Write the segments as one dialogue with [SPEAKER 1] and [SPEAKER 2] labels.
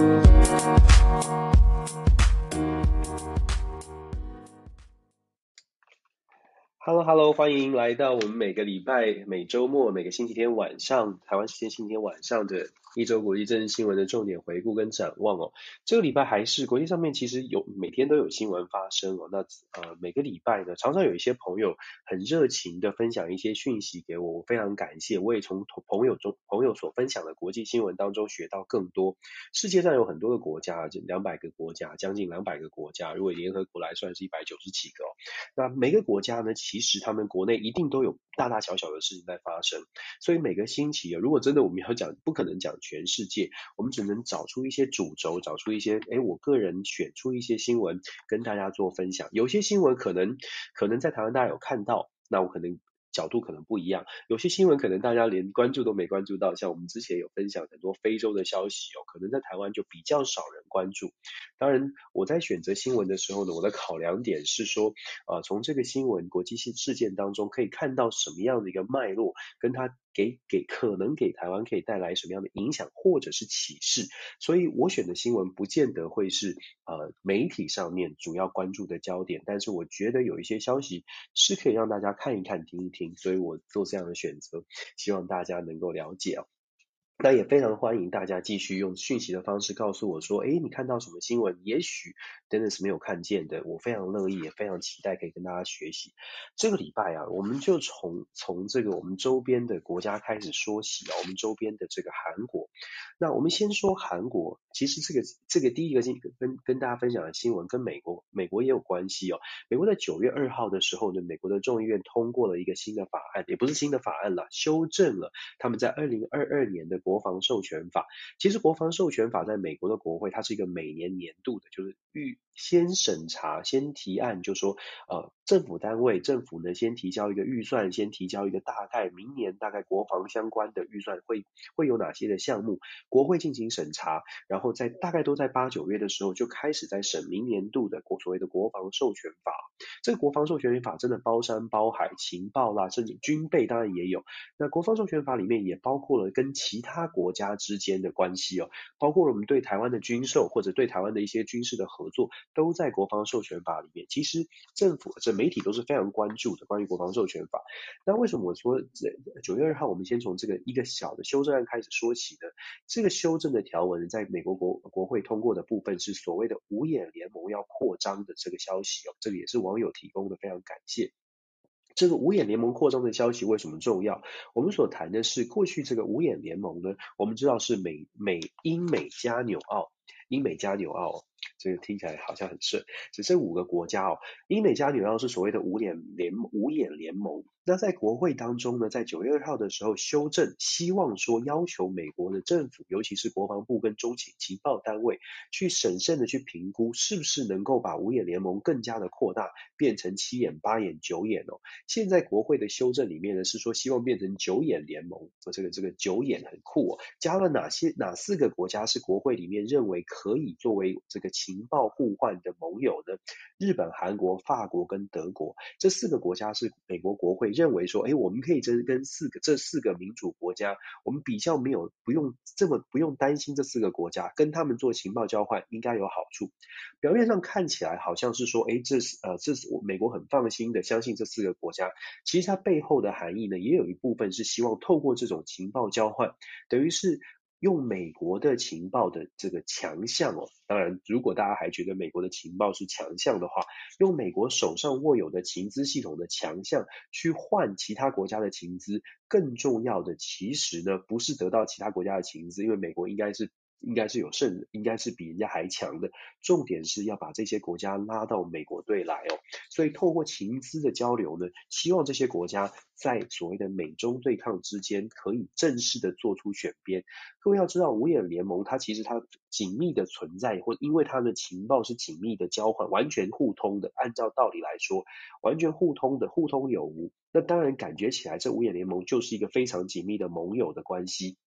[SPEAKER 1] Thank you. Hello Hello，欢迎来到我们每个礼拜、每周末、每个星期天晚上，台湾时间星期天晚上的一周国际政治新闻的重点回顾跟展望哦。这个礼拜还是国际上面其实有每天都有新闻发生哦。那呃每个礼拜呢，常常有一些朋友很热情的分享一些讯息给我，我非常感谢。我也从朋友中朋友所分享的国际新闻当中学到更多。世界上有很多个国家，这两百个国家，将近两百个国家，如果联合国来算是一百九十几个哦。那每个国家呢，其实他们国内一定都有大大小小的事情在发生，所以每个星期啊，如果真的我们要讲，不可能讲。全世界，我们只能找出一些主轴，找出一些，哎，我个人选出一些新闻跟大家做分享。有些新闻可能可能在台湾大家有看到，那我可能。角度可能不一样，有些新闻可能大家连关注都没关注到，像我们之前有分享很多非洲的消息哦，可能在台湾就比较少人关注。当然，我在选择新闻的时候呢，我的考量点是说，呃，从这个新闻国际性事件当中可以看到什么样的一个脉络，跟它给给可能给台湾可以带来什么样的影响或者是启示。所以我选的新闻不见得会是呃媒体上面主要关注的焦点，但是我觉得有一些消息是可以让大家看一看、听一听。所以我做这样的选择，希望大家能够了解哦。那也非常欢迎大家继续用讯息的方式告诉我说，诶，你看到什么新闻？也许 Dennis 没有看见的，我非常乐意，也非常期待可以跟大家学习。这个礼拜啊，我们就从从这个我们周边的国家开始说起啊，我们周边的这个韩国。那我们先说韩国，其实这个这个第一个跟跟大家分享的新闻跟美国美国也有关系哦。美国在九月二号的时候呢，美国的众议院通过了一个新的法案，也不是新的法案了，修正了他们在二零二二年的国防授权法。其实国防授权法在美国的国会，它是一个每年年度的，就是预先审查、先提案，就说呃政府单位政府呢先提交一个预算，先提交一个大概明年大概国防相关的预算会会有哪些的项目。国会进行审查，然后在大概都在八九月的时候就开始在审明年度的国所谓的国防授权法。这个国防授权法真的包山包海，情报啦，甚至军备当然也有。那国防授权法里面也包括了跟其他国家之间的关系哦，包括了我们对台湾的军售或者对台湾的一些军事的合作，都在国防授权法里面。其实政府这媒体都是非常关注的关于国防授权法。那为什么我说九月二号我们先从这个一个小的修正案开始说起呢？这个修正的条文在美国国国会通过的部分是所谓的五眼联盟要扩张的这个消息哦，这个也是网友提供的，非常感谢。这个五眼联盟扩张的消息为什么重要？我们所谈的是过去这个五眼联盟呢，我们知道是美美英美加纽澳，英美加纽澳。这个听起来好像很顺，只剩五个国家哦。英美加纽澳是所谓的五眼联五眼联盟。那在国会当中呢，在九月二号的时候修正，希望说要求美国的政府，尤其是国防部跟中情情报单位，去审慎的去评估，是不是能够把五眼联盟更加的扩大，变成七眼、八眼、九眼哦。现在国会的修正里面呢，是说希望变成九眼联盟。这个这个九眼很酷哦，加了哪些哪四个国家是国会里面认为可以作为这个情。情报互换的盟友呢，日本、韩国、法国跟德国这四个国家是美国国会认为说，哎，我们可以这跟四个这四个民主国家，我们比较没有不用这么不用担心这四个国家跟他们做情报交换应该有好处。表面上看起来好像是说，哎，这是呃这是美国很放心的相信这四个国家，其实它背后的含义呢，也有一部分是希望透过这种情报交换，等于是。用美国的情报的这个强项哦，当然，如果大家还觉得美国的情报是强项的话，用美国手上握有的情资系统的强项去换其他国家的情资，更重要的其实呢，不是得到其他国家的情资，因为美国应该是。应该是有胜，应该是比人家还强的。重点是要把这些国家拉到美国队来哦。所以透过情资的交流呢，希望这些国家在所谓的美中对抗之间，可以正式的做出选边。各位要知道，五眼联盟它其实它紧密的存在，或因为它的情报是紧密的交换，完全互通的。按照道理来说，完全互通的，互通有无。那当然感觉起来，这五眼联盟就是一个非常紧密的盟友的关系。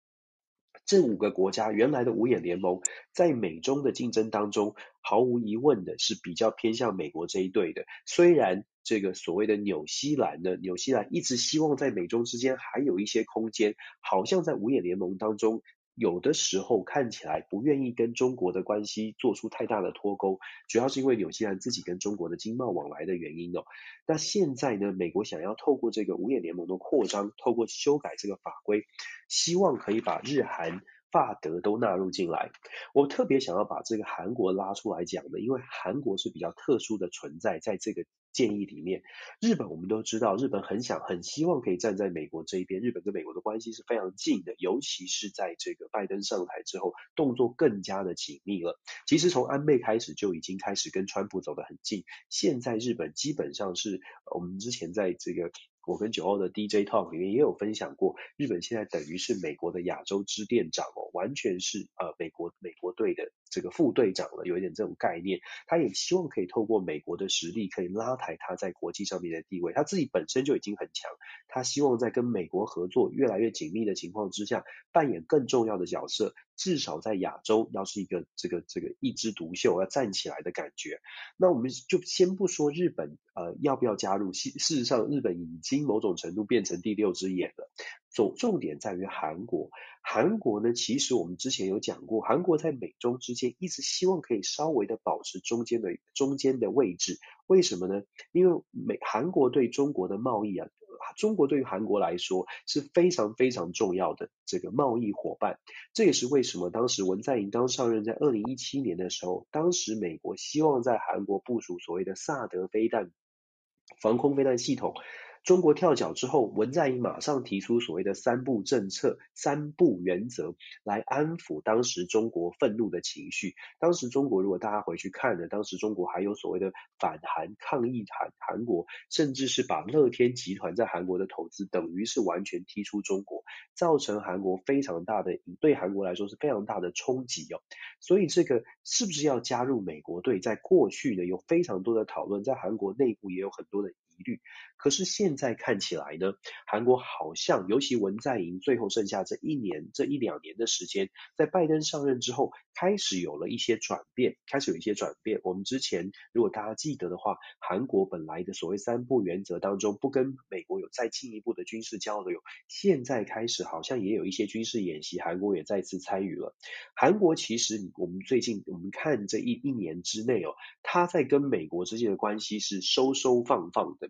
[SPEAKER 1] 这五个国家原来的五眼联盟，在美中的竞争当中，毫无疑问的是比较偏向美国这一队的。虽然这个所谓的纽西兰呢，纽西兰一直希望在美中之间还有一些空间，好像在五眼联盟当中有的时候看起来不愿意跟中国的关系做出太大的脱钩，主要是因为纽西兰自己跟中国的经贸往来的原因哦。那现在呢，美国想要透过这个五眼联盟的扩张，透过修改这个法规，希望可以把日韩、法德都纳入进来。我特别想要把这个韩国拉出来讲的，因为韩国是比较特殊的存在，在这个。建议里面，日本我们都知道，日本很想、很希望可以站在美国这一边。日本跟美国的关系是非常近的，尤其是在这个拜登上台之后，动作更加的紧密了。其实从安倍开始就已经开始跟川普走得很近。现在日本基本上是我们之前在这个。我跟九欧的 DJ Talk 里面也有分享过，日本现在等于是美国的亚洲之店长哦，完全是呃美国美国队的这个副队长了，有一点这种概念。他也希望可以透过美国的实力，可以拉抬他在国际上面的地位。他自己本身就已经很强，他希望在跟美国合作越来越紧密的情况之下，扮演更重要的角色。至少在亚洲，要是一个这个这个一枝独秀要站起来的感觉。那我们就先不说日本呃要不要加入，事实上日本已经某种程度变成第六只眼了。重重点在于韩国，韩国呢，其实我们之前有讲过，韩国在美中之间一直希望可以稍微的保持中间的中间的位置。为什么呢？因为美韩国对中国的贸易啊。中国对于韩国来说是非常非常重要的这个贸易伙伴，这也是为什么当时文在寅刚上任，在二零一七年的时候，当时美国希望在韩国部署所谓的萨德飞弹防空飞弹系统。中国跳脚之后，文在寅马上提出所谓的三不政策、三不原则来安抚当时中国愤怒的情绪。当时中国如果大家回去看呢，当时中国还有所谓的反韩抗议韩韩国，甚至是把乐天集团在韩国的投资等于是完全踢出中国，造成韩国非常大的，对韩国来说是非常大的冲击哦。所以这个是不是要加入美国队，在过去呢有非常多的讨论，在韩国内部也有很多的。疑虑，可是现在看起来呢，韩国好像，尤其文在寅最后剩下这一年、这一两年的时间，在拜登上任之后，开始有了一些转变，开始有一些转变。我们之前如果大家记得的话，韩国本来的所谓三不原则当中，不跟美国有再进一步的军事交流，现在开始好像也有一些军事演习，韩国也再次参与了。韩国其实我们最近我们看这一一年之内哦，他在跟美国之间的关系是收收放放的。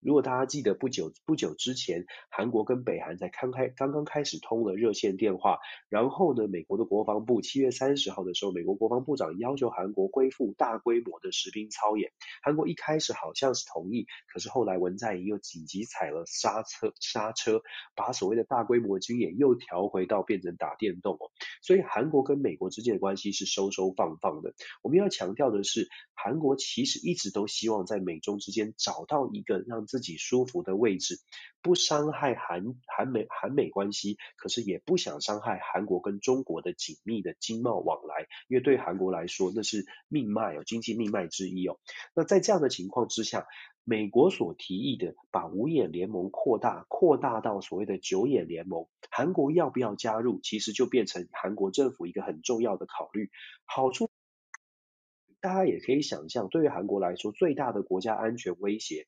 [SPEAKER 1] 如果大家记得不久不久之前，韩国跟北韩才刚开刚刚开始通了热线电话，然后呢，美国的国防部七月三十号的时候，美国国防部长要求韩国恢复大规模的实兵操演，韩国一开始好像是同意，可是后来文在寅又紧急踩了刹车刹车，把所谓的大规模军演又调回到变成打电动哦，所以韩国跟美国之间的关系是收收放放的。我们要强调的是，韩国其实一直都希望在美中之间找到一个让自己舒服的位置，不伤害韩韩美韩美关系，可是也不想伤害韩国跟中国的紧密的经贸往来，因为对韩国来说那是命脉哦，经济命脉之一哦。那在这样的情况之下，美国所提议的把五眼联盟扩大，扩大到所谓的九眼联盟，韩国要不要加入，其实就变成韩国政府一个很重要的考虑。好处，大家也可以想象，对于韩国来说，最大的国家安全威胁。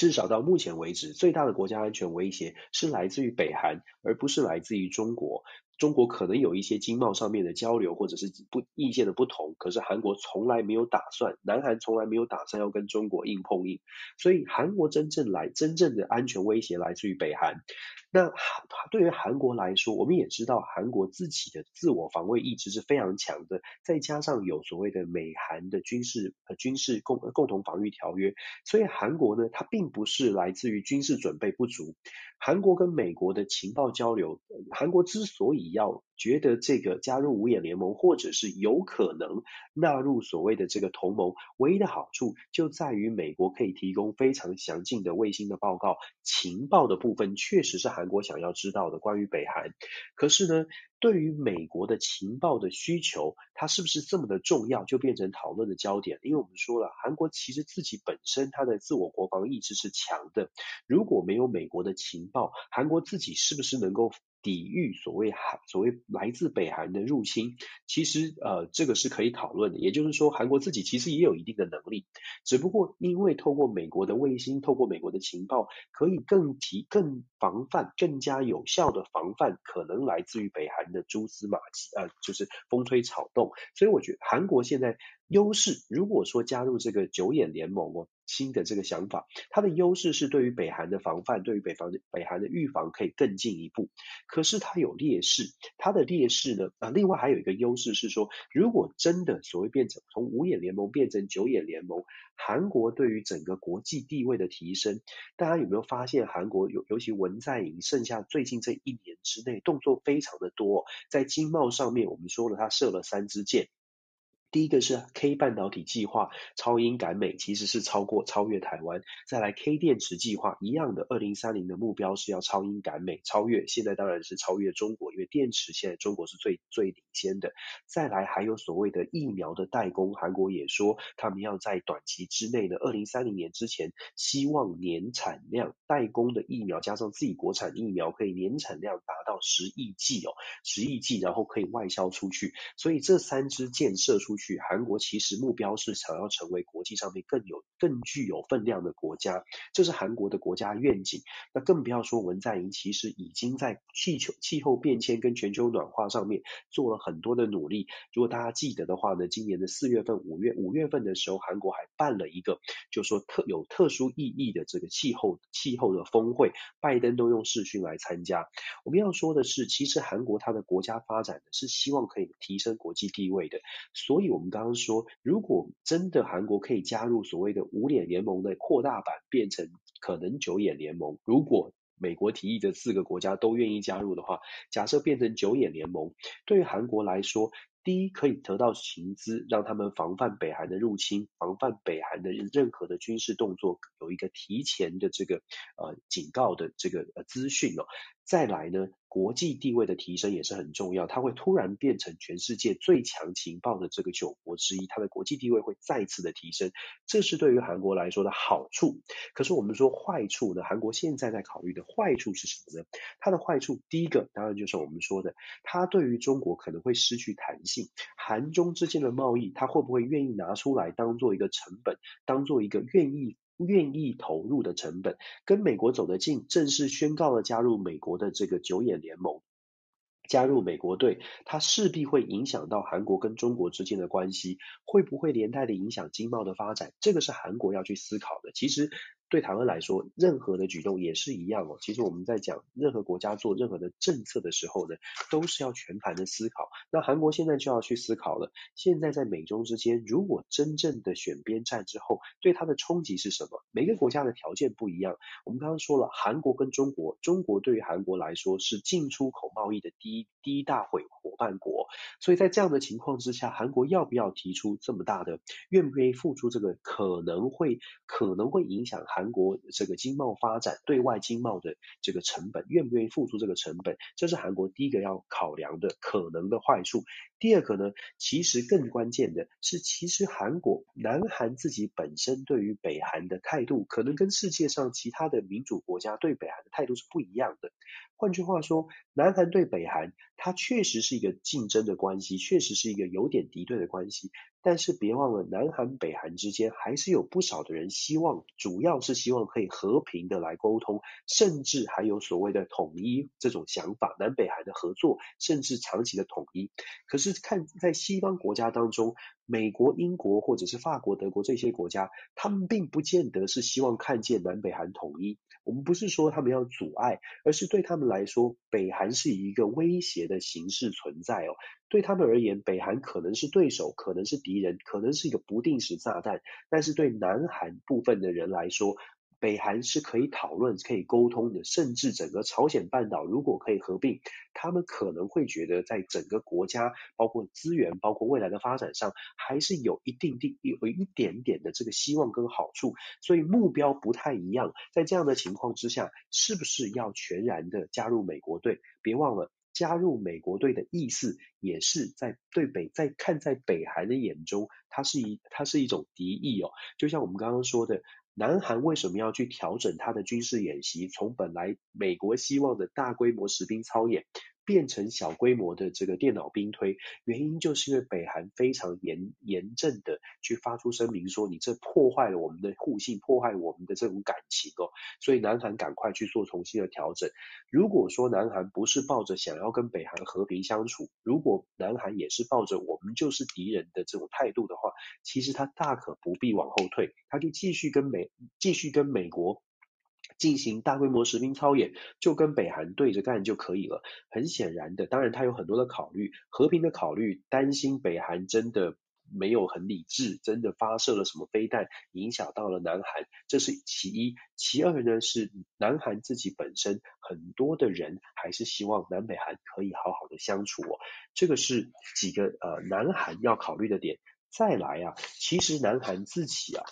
[SPEAKER 1] 至少到目前为止，最大的国家安全威胁是来自于北韩，而不是来自于中国。中国可能有一些经贸上面的交流，或者是不意见的不同，可是韩国从来没有打算，南韩从来没有打算要跟中国硬碰硬。所以韩国真正来真正的安全威胁来自于北韩。那对于韩国来说，我们也知道韩国自己的自我防卫意志是非常强的，再加上有所谓的美韩的军事呃军事共共同防御条约，所以韩国呢，它并不是来自于军事准备不足。韩国跟美国的情报交流，韩国之所以要觉得这个加入五眼联盟，或者是有可能纳入所谓的这个同盟，唯一的好处就在于美国可以提供非常详尽的卫星的报告，情报的部分确实是韩国想要知道的关于北韩。可是呢，对于美国的情报的需求，它是不是这么的重要，就变成讨论的焦点。因为我们说了，韩国其实自己本身它的自我国防意志是强的，如果没有美国的情报，韩国自己是不是能够抵御所谓韩所谓来自北韩的入侵，其实呃这个是可以讨论的。也就是说，韩国自己其实也有一定的能力，只不过因为透过美国的卫星，透过美国的情报，可以更提更防范、更加有效的防范可能来自于北韩的蛛丝马迹，呃，就是风吹草动。所以我觉得韩国现在。优势，如果说加入这个九眼联盟哦，新的这个想法，它的优势是对于北韩的防范，对于北方的北韩的预防可以更进一步。可是它有劣势，它的劣势呢，啊，另外还有一个优势是说，如果真的所谓变成从五眼联盟变成九眼联盟，韩国对于整个国际地位的提升，大家有没有发现韩国尤尤其文在寅剩下最近这一年之内动作非常的多，在经贸上面，我们说了他射了三支箭。第一个是 K 半导体计划，超英赶美，其实是超过超越台湾。再来 K 电池计划，一样的，二零三零的目标是要超英赶美，超越。现在当然是超越中国，因为电池现在中国是最最领先的。再来还有所谓的疫苗的代工，韩国也说他们要在短期之内的二零三零年之前，希望年产量代工的疫苗加上自己国产疫苗，可以年产量达到十亿剂哦，十亿剂，然后可以外销出去。所以这三支箭射出去。韩国其实目标是想要成为国际上面更有更具有分量的国家，这是韩国的国家愿景。那更不要说文在寅其实已经在气球气候变迁跟全球暖化上面做了很多的努力。如果大家记得的话呢，今年的四月份、五月五月份的时候，韩国还办了一个就说特有特殊意义的这个气候气候的峰会，拜登都用视讯来参加。我们要说的是，其实韩国它的国家发展呢是希望可以提升国际地位的，所以。我们刚刚说，如果真的韩国可以加入所谓的五眼联盟的扩大版，变成可能九眼联盟，如果美国提议的四个国家都愿意加入的话，假设变成九眼联盟，对于韩国来说，第一可以得到情资，让他们防范北韩的入侵，防范北韩的任何的军事动作，有一个提前的这个呃警告的这个呃资讯哦。再来呢，国际地位的提升也是很重要，它会突然变成全世界最强情报的这个九国之一，它的国际地位会再次的提升，这是对于韩国来说的好处。可是我们说坏处呢？韩国现在在考虑的坏处是什么呢？它的坏处，第一个当然就是我们说的，它对于中国可能会失去弹性，韩中之间的贸易，它会不会愿意拿出来当做一个成本，当做一个愿意。愿意投入的成本，跟美国走得近，正式宣告了加入美国的这个九眼联盟，加入美国队，它势必会影响到韩国跟中国之间的关系，会不会连带的影响经贸的发展？这个是韩国要去思考的。其实。对台湾来说，任何的举动也是一样哦。其实我们在讲任何国家做任何的政策的时候呢，都是要全盘的思考。那韩国现在就要去思考了。现在在美中之间，如果真正的选边站之后，对它的冲击是什么？每个国家的条件不一样。我们刚刚说了，韩国跟中国，中国对于韩国来说是进出口贸易的第一第一大会伙伴国。所以在这样的情况之下，韩国要不要提出这么大的，愿不愿意付出这个可能会可能会影响韩。韩国这个经贸发展，对外经贸的这个成本，愿不愿意付出这个成本？这是韩国第一个要考量的可能的坏处。第二个呢，其实更关键的是，其实韩国、南韩自己本身对于北韩的态度，可能跟世界上其他的民主国家对北韩的态度是不一样的。换句话说，南韩对北韩，它确实是一个竞争的关系，确实是一个有点敌对的关系。但是别忘了，南韩、北韩之间还是有不少的人希望，主要是希望可以和平的来沟通，甚至还有所谓的统一这种想法，南北韩的合作，甚至长期的统一。可是看在西方国家当中，美国、英国或者是法国、德国这些国家，他们并不见得是希望看见南北韩统一。我们不是说他们要阻碍，而是对他们来说，北韩是一个威胁的形式存在哦。对他们而言，北韩可能是对手，可能是敌人，可能是一个不定时炸弹。但是对南韩部分的人来说，北韩是可以讨论、可以沟通的，甚至整个朝鲜半岛如果可以合并，他们可能会觉得在整个国家，包括资源、包括未来的发展上，还是有一定定有一点点的这个希望跟好处。所以目标不太一样。在这样的情况之下，是不是要全然的加入美国队？别忘了，加入美国队的意思也是在对北，在看在北韩的眼中，它是一它是一种敌意哦。就像我们刚刚说的。南韩为什么要去调整他的军事演习，从本来美国希望的大规模实兵操演，变成小规模的这个电脑兵推，原因就是因为北韩非常严严正的去发出声明说，你这破坏了我们的互信，破坏我们的这种感情哦，所以南韩赶快去做重新的调整。如果说南韩不是抱着想要跟北韩和平相处，如果南韩也是抱着我们就是敌人的这种态度的话，其实他大可不必往后退，他就继续跟美继续跟美国。进行大规模实兵操演，就跟北韩对着干就可以了。很显然的，当然他有很多的考虑，和平的考虑，担心北韩真的没有很理智，真的发射了什么飞弹，影响到了南韩，这是其一。其二呢，是南韩自己本身很多的人还是希望南北韩可以好好的相处哦。这个是几个呃南韩要考虑的点。再来啊，其实南韩自己啊。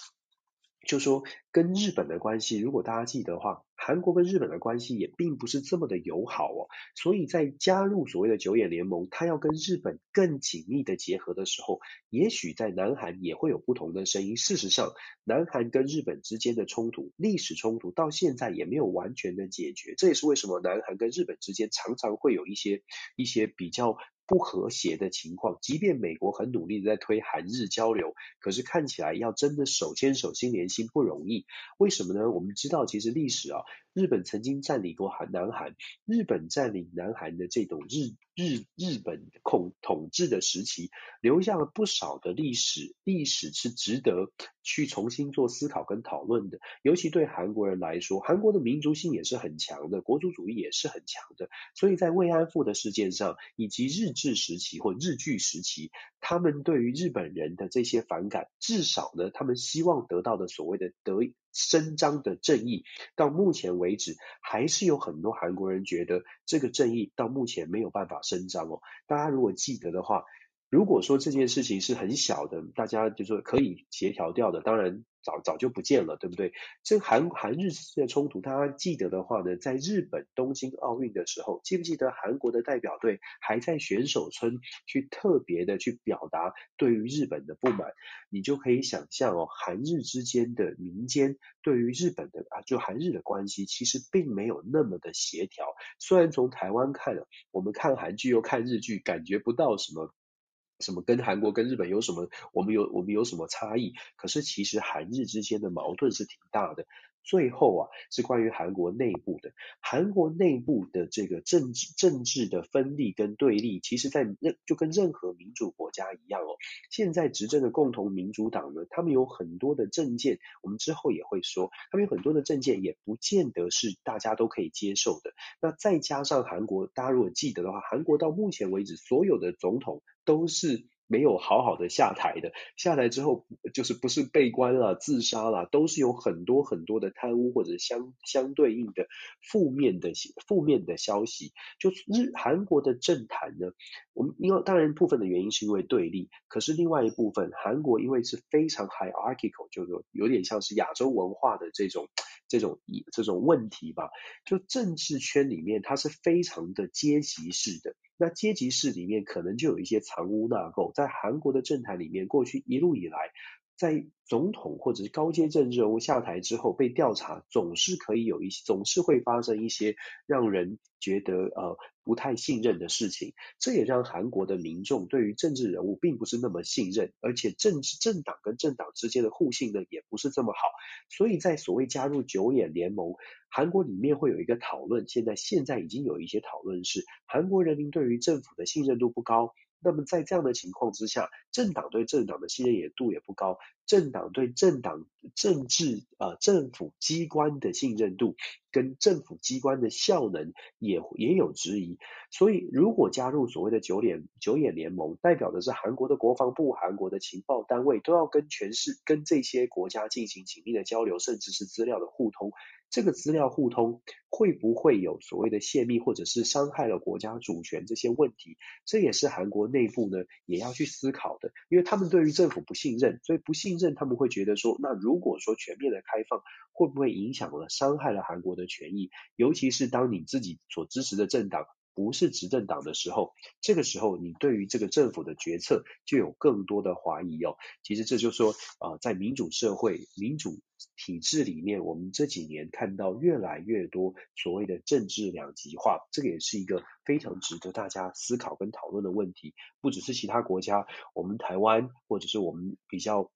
[SPEAKER 1] 就说跟日本的关系，如果大家记得的话，韩国跟日本的关系也并不是这么的友好哦。所以在加入所谓的九眼联盟，他要跟日本更紧密的结合的时候，也许在南韩也会有不同的声音。事实上，南韩跟日本之间的冲突，历史冲突到现在也没有完全的解决。这也是为什么南韩跟日本之间常常会有一些一些比较。不和谐的情况，即便美国很努力的在推韩日交流，可是看起来要真的手牵手心连心不容易。为什么呢？我们知道，其实历史啊，日本曾经占领过韩南韩，日本占领南韩的这种日日日本控统治的时期，留下了不少的历史，历史是值得去重新做思考跟讨论的。尤其对韩国人来说，韩国的民族性也是很强的，国族主义也是很强的，所以在慰安妇的事件上，以及日。治时期或日据时期，他们对于日本人的这些反感，至少呢，他们希望得到的所谓的得伸张的正义，到目前为止，还是有很多韩国人觉得这个正义到目前没有办法伸张哦。大家如果记得的话，如果说这件事情是很小的，大家就说可以协调掉的，当然。早早就不见了，对不对？这韩韩日之间的冲突，大家记得的话呢，在日本东京奥运的时候，记不记得韩国的代表队还在选手村去特别的去表达对于日本的不满？你就可以想象哦，韩日之间的民间对于日本的啊，就韩日的关系其实并没有那么的协调。虽然从台湾看，我们看韩剧又看日剧，感觉不到什么。什么跟韩国跟日本有什么？我们有我们有什么差异？可是其实韩日之间的矛盾是挺大的。最后啊，是关于韩国内部的。韩国内部的这个政治政治的分立跟对立，其实在任就跟任何民主国家一样哦。现在执政的共同民主党呢，他们有很多的政见，我们之后也会说，他们有很多的政见也不见得是大家都可以接受的。那再加上韩国，大家如果记得的话，韩国到目前为止所有的总统都是。没有好好的下台的，下台之后就是不是被关了、自杀了，都是有很多很多的贪污或者相相对应的负面的负面的消息。就日韩国的政坛呢，我们因为当然部分的原因是因为对立，可是另外一部分韩国因为是非常 hierarchical，就是有点像是亚洲文化的这种这种这种问题吧，就政治圈里面它是非常的阶级式的。那阶级式里面可能就有一些藏污纳垢，在韩国的政坛里面，过去一路以来，在总统或者是高阶政治人物下台之后被调查，总是可以有一些，总是会发生一些让人觉得呃不太信任的事情。这也让韩国的民众对于政治人物并不是那么信任，而且政治政党跟政党之间的互信呢也不是这么好。所以在所谓加入九眼联盟，韩国里面会有一个讨论，现在现在已经有一些讨论是韩国人民对于政府的信任度不高。那么在这样的情况之下，政党对政党的信任也度也不高，政党对政党政治呃政府机关的信任度跟政府机关的效能也也有质疑。所以，如果加入所谓的九眼九眼联盟，代表的是韩国的国防部、韩国的情报单位都要跟全市跟这些国家进行紧密的交流，甚至是资料的互通。这个资料互通会不会有所谓的泄密，或者是伤害了国家主权这些问题？这也是韩国内部呢也要去思考的，因为他们对于政府不信任，所以不信任他们会觉得说，那如果说全面的开放，会不会影响了、伤害了韩国的权益？尤其是当你自己所支持的政党不是执政党的时候，这个时候你对于这个政府的决策就有更多的怀疑哦。其实这就是说啊、在民主社会、民主体制里面，我们这几年看到越来越多所谓的政治两极化，这个也是一个非常值得大家思考跟讨论的问题。不只是其他国家，我们台湾或者是我们比较。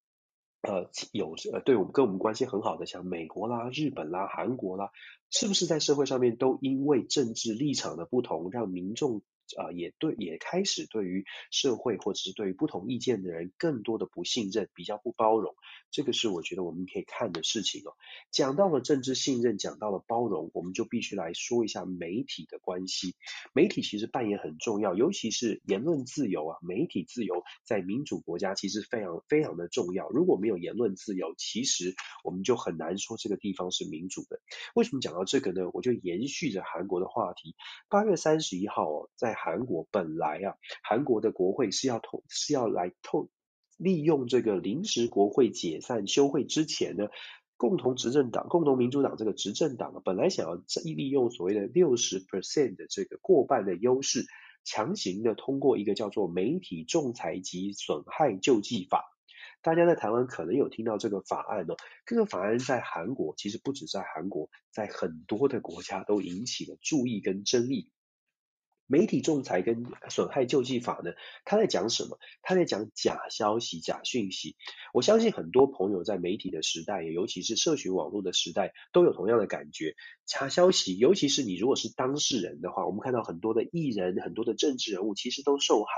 [SPEAKER 1] 呃，有呃，对我们跟我们关系很好的，像美国啦、日本啦、韩国啦，是不是在社会上面都因为政治立场的不同，让民众、呃、也对也开始对于社会或者是对于不同意见的人更多的不信任，比较不包容？这个是我觉得我们可以看的事情哦。讲到了政治信任，讲到了包容，我们就必须来说一下媒体的关系。媒体其实扮演很重要，尤其是言论自由啊，媒体自由在民主国家其实非常非常的重要。如果没有言论自由，其实我们就很难说这个地方是民主的。为什么讲到这个呢？我就延续着韩国的话题。八月三十一号哦，在韩国本来啊，韩国的国会是要透是要来透。利用这个临时国会解散休会之前呢，共同执政党、共同民主党这个执政党本来想要利用所谓的六十 percent 的这个过半的优势，强行的通过一个叫做媒体仲裁及损害救济法。大家在台湾可能有听到这个法案哦，这个法案在韩国其实不止在韩国，在很多的国家都引起了注意跟争议。媒体仲裁跟损害救济法呢，他在讲什么？他在讲假消息、假讯息。我相信很多朋友在媒体的时代，尤其是社群网络的时代，都有同样的感觉。假消息，尤其是你如果是当事人的话，我们看到很多的艺人、很多的政治人物，其实都受害。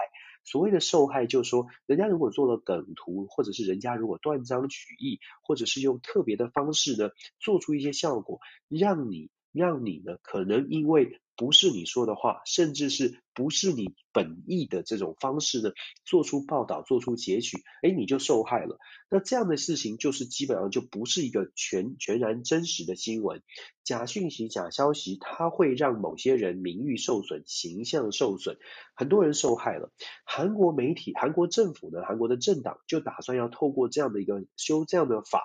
[SPEAKER 1] 所谓的受害，就是说，人家如果做了梗图，或者是人家如果断章取义，或者是用特别的方式呢，做出一些效果，让你让你呢，可能因为。不是你说的话，甚至是不是你本意的这种方式呢，做出报道，做出截取，哎，你就受害了。那这样的事情就是基本上就不是一个全全然真实的新闻。假讯息、假消息，它会让某些人名誉受损、形象受损，很多人受害了。韩国媒体、韩国政府呢，韩国的政党就打算要透过这样的一个修这样的法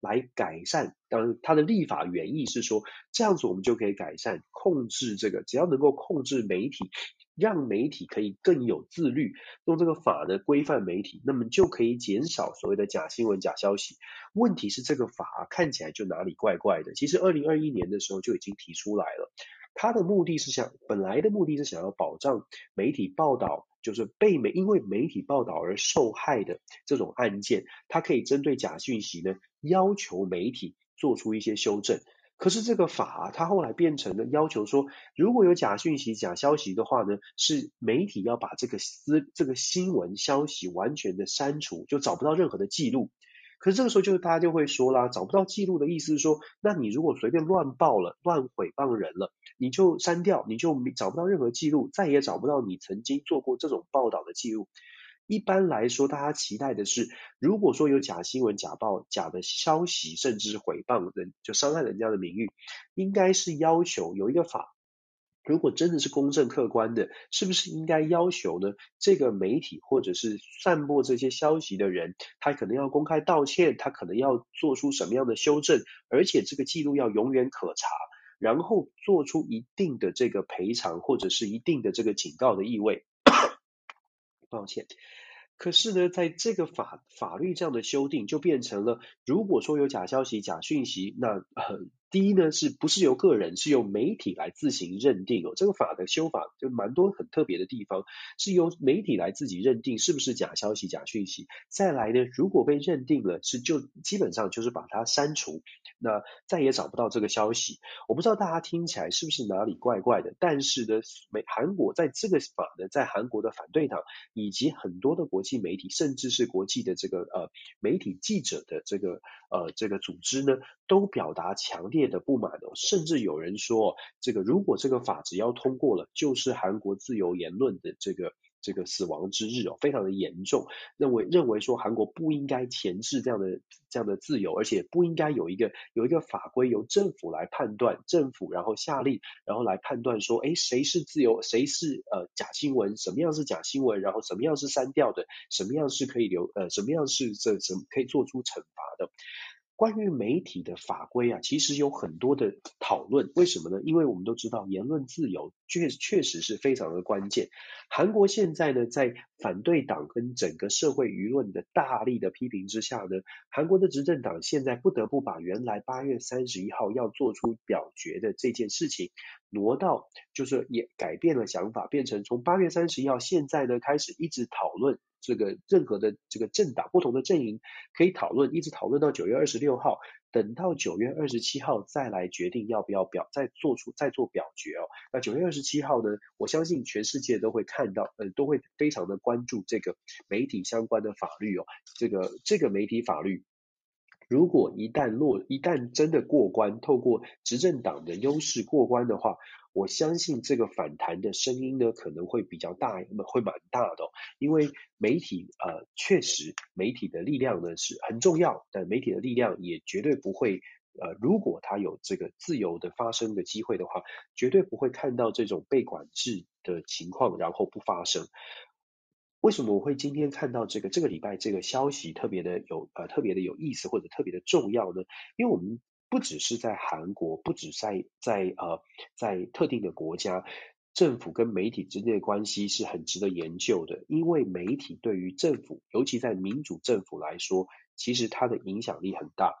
[SPEAKER 1] 来改善。当然，它的立法原意是说，这样子我们就可以改善控制这这个，只要能够控制媒体。让媒体可以更有自律，用这个法呢规范媒体，那么就可以减少所谓的假新闻、假消息。问题是这个法看起来就哪里怪怪的。其实二零二一年的时候就已经提出来了，它的目的是想，本来的目的是想要保障媒体报道，就是被媒因为媒体报道而受害的这种案件，它可以针对假讯息呢要求媒体做出一些修正。可是这个法，它后来变成了要求说，如果有假讯息、假消息的话呢，是媒体要把这个私这个新闻消息完全的删除，就找不到任何的记录。可是这个时候，就是大家就会说啦，找不到记录的意思是说，那你如果随便乱报了、乱诽谤人了，你就删掉，你就找不到任何记录，再也找不到你曾经做过这种报道的记录。一般来说，大家期待的是，如果说有假新闻、假报、假的消息，甚至是诽谤人，就伤害人家的名誉，应该是要求有一个法，如果真的是公正客观的，是不是应该要求呢？这个媒体或者是散播这些消息的人，他可能要公开道歉，他可能要做出什么样的修正，而且这个记录要永远可查，然后做出一定的这个赔偿或者是一定的这个警告的意味。抱歉。可是呢，在这个法法律这样的修订，就变成了，如果说有假消息、假讯息，那呃。第一呢，是不是由个人，是由媒体来自行认定哦？这个法的修法就蛮多很特别的地方，是由媒体来自己认定是不是假消息、假讯息。再来呢，如果被认定了是，就基本上就是把它删除，那再也找不到这个消息。我不知道大家听起来是不是哪里怪怪的，但是呢，美韩国在这个法呢，在韩国的反对党以及很多的国际媒体，甚至是国际的这个呃媒体记者的这个呃这个组织呢，都表达强烈。的不满哦，甚至有人说，这个如果这个法只要通过了，就是韩国自由言论的这个这个死亡之日哦，非常的严重。认为认为说韩国不应该钳制这样的这样的自由，而且不应该有一个有一个法规由政府来判断，政府然后下令，然后来判断说，哎，谁是自由，谁是呃假新闻，什么样是假新闻，然后什么样是删掉的，什么样是可以留，呃，什么样是这什么可以做出惩罚的。关于媒体的法规啊，其实有很多的讨论。为什么呢？因为我们都知道言论自由确确实是非常的关键。韩国现在呢，在反对党跟整个社会舆论的大力的批评之下呢，韩国的执政党现在不得不把原来八月三十一号要做出表决的这件事情挪到，就是也改变了想法，变成从八月三十一号现在呢开始一直讨论。这个任何的这个政党不同的阵营可以讨论，一直讨论到九月二十六号，等到九月二十七号再来决定要不要表，再做出再做表决哦。那九月二十七号呢，我相信全世界都会看到，呃，都会非常的关注这个媒体相关的法律哦。这个这个媒体法律，如果一旦落，一旦真的过关，透过执政党的优势过关的话。我相信这个反弹的声音呢，可能会比较大，会蛮大的。因为媒体呃，确实媒体的力量呢是很重要，但媒体的力量也绝对不会呃，如果它有这个自由的发声的机会的话，绝对不会看到这种被管制的情况，然后不发声。为什么我会今天看到这个这个礼拜这个消息特别的有呃特别的有意思或者特别的重要呢？因为我们。不只是在韩国，不只在在呃在特定的国家，政府跟媒体之间的关系是很值得研究的。因为媒体对于政府，尤其在民主政府来说，其实它的影响力很大。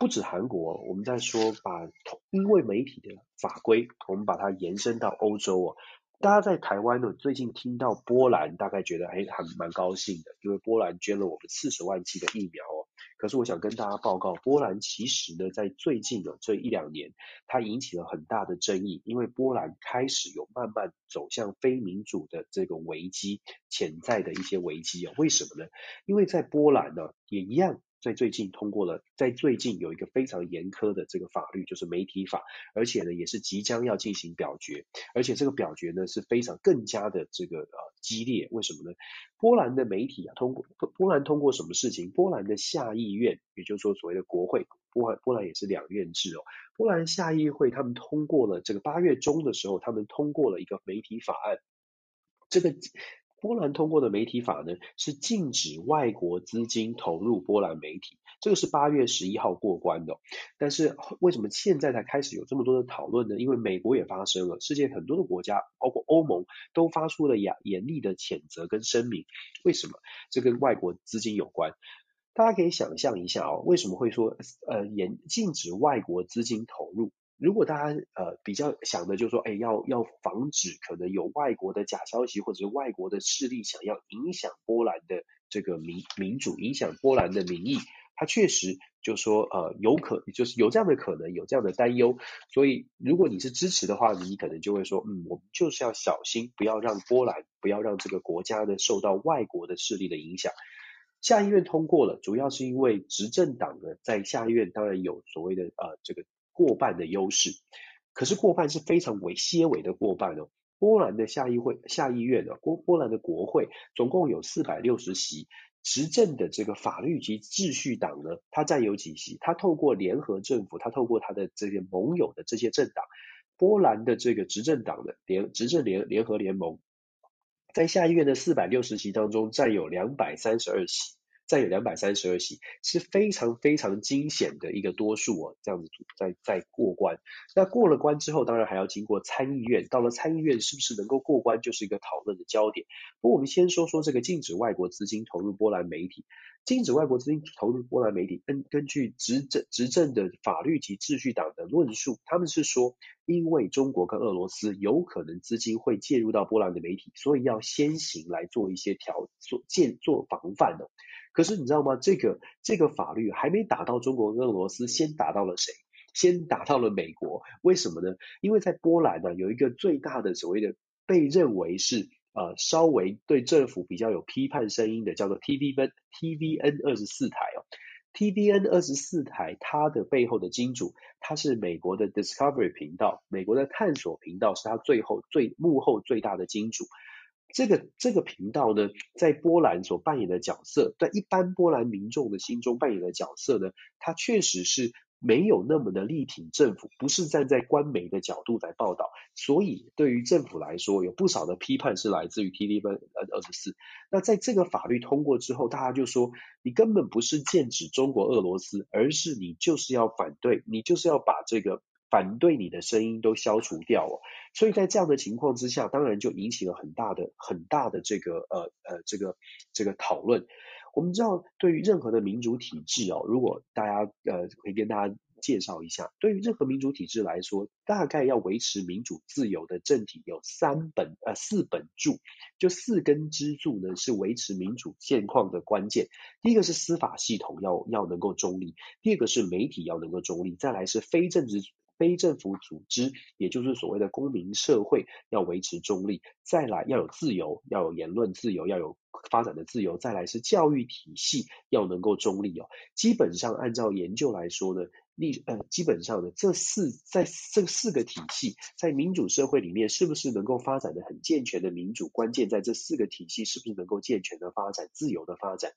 [SPEAKER 1] 不止韩国，我们在说把因为媒体的法规，我们把它延伸到欧洲哦。大家在台湾呢，最近听到波兰，大概觉得哎还蛮高兴的，因为波兰捐了我们四十万剂的疫苗哦。可是我想跟大家报告，波兰其实呢，在最近的这一两年，它引起了很大的争议，因为波兰开始有慢慢走向非民主的这个危机，潜在的一些危机啊。为什么呢？因为在波兰呢，也一样。在最近通过了，在最近有一个非常严苛的这个法律，就是媒体法，而且呢也是即将要进行表决，而且这个表决呢是非常更加的这个呃激烈。为什么呢？波兰的媒体啊通过波兰通过什么事情？波兰的下议院，也就是说所谓的国会，波兰波兰也是两院制哦。波兰下议会他们通过了这个八月中的时候，他们通过了一个媒体法案，这个。波兰通过的媒体法呢，是禁止外国资金投入波兰媒体，这个是八月十一号过关的。但是为什么现在才开始有这么多的讨论呢？因为美国也发生了，世界很多的国家，包括欧盟，都发出了严严厉的谴责跟声明。为什么？这跟外国资金有关。大家可以想象一下哦，为什么会说呃严禁止外国资金投入？如果大家呃比较想的就是说，哎，要要防止可能有外国的假消息或者是外国的势力想要影响波兰的这个民民主，影响波兰的民意，他确实就说呃有可就是有这样的可能，有这样的担忧。所以如果你是支持的话，你可能就会说，嗯，我们就是要小心，不要让波兰，不要让这个国家呢受到外国的势力的影响。下议院通过了，主要是因为执政党呢在下议院当然有所谓的呃这个。过半的优势，可是过半是非常微些微的过半哦。波兰的下议会、下议院呢，波波兰的国会总共有四百六十席，执政的这个法律及秩序党呢，它占有几席？它透过联合政府，它透过它的这些盟友的这些政党，波兰的这个执政党的联执政联联合联盟，在下议院的四百六十席当中占有两百三十二席。再有两百三十二席，是非常非常惊险的一个多数哦，这样子在在过关。那过了关之后，当然还要经过参议院，到了参议院是不是能够过关，就是一个讨论的焦点。不过我们先说说这个禁止外国资金投入波兰媒体。禁止外国资金投入波兰媒体，根根据执政执政的法律及秩序党的论述，他们是说，因为中国跟俄罗斯有可能资金会介入到波兰的媒体，所以要先行来做一些调做建做防范的。可是你知道吗？这个这个法律还没打到中国跟俄罗斯，先打到了谁？先打到了美国。为什么呢？因为在波兰呢，有一个最大的所谓的被认为是。呃，稍微对政府比较有批判声音的，叫做 TVN TVN 二十四台哦，TVN 二十四台，它的背后的金主，它是美国的 Discovery 频道，美国的探索频道是它最后最幕后最大的金主。这个这个频道呢，在波兰所扮演的角色，在一般波兰民众的心中扮演的角色呢，它确实是。没有那么的力挺政府，不是站在官媒的角度来报道，所以对于政府来说，有不少的批判是来自于 TVN 二十四。那在这个法律通过之后，大家就说，你根本不是剑指中国、俄罗斯，而是你就是要反对，你就是要把这个反对你的声音都消除掉哦。所以在这样的情况之下，当然就引起了很大的很大的这个呃呃这个这个讨论。我们知道，对于任何的民主体制哦，如果大家呃可以跟大家介绍一下，对于任何民主体制来说，大概要维持民主自由的政体有三本呃四本柱，就四根支柱呢是维持民主现况的关键。第一个是司法系统要要能够中立，第二个是媒体要能够中立，再来是非政治。非政府组织，也就是所谓的公民社会，要维持中立；再来要有自由，要有言论自由，要有发展的自由；再来是教育体系要能够中立哦。基本上按照研究来说呢，历呃基本上呢这四在这四个体系在民主社会里面是不是能够发展的很健全的民主，关键在这四个体系是不是能够健全的发展、自由的发展。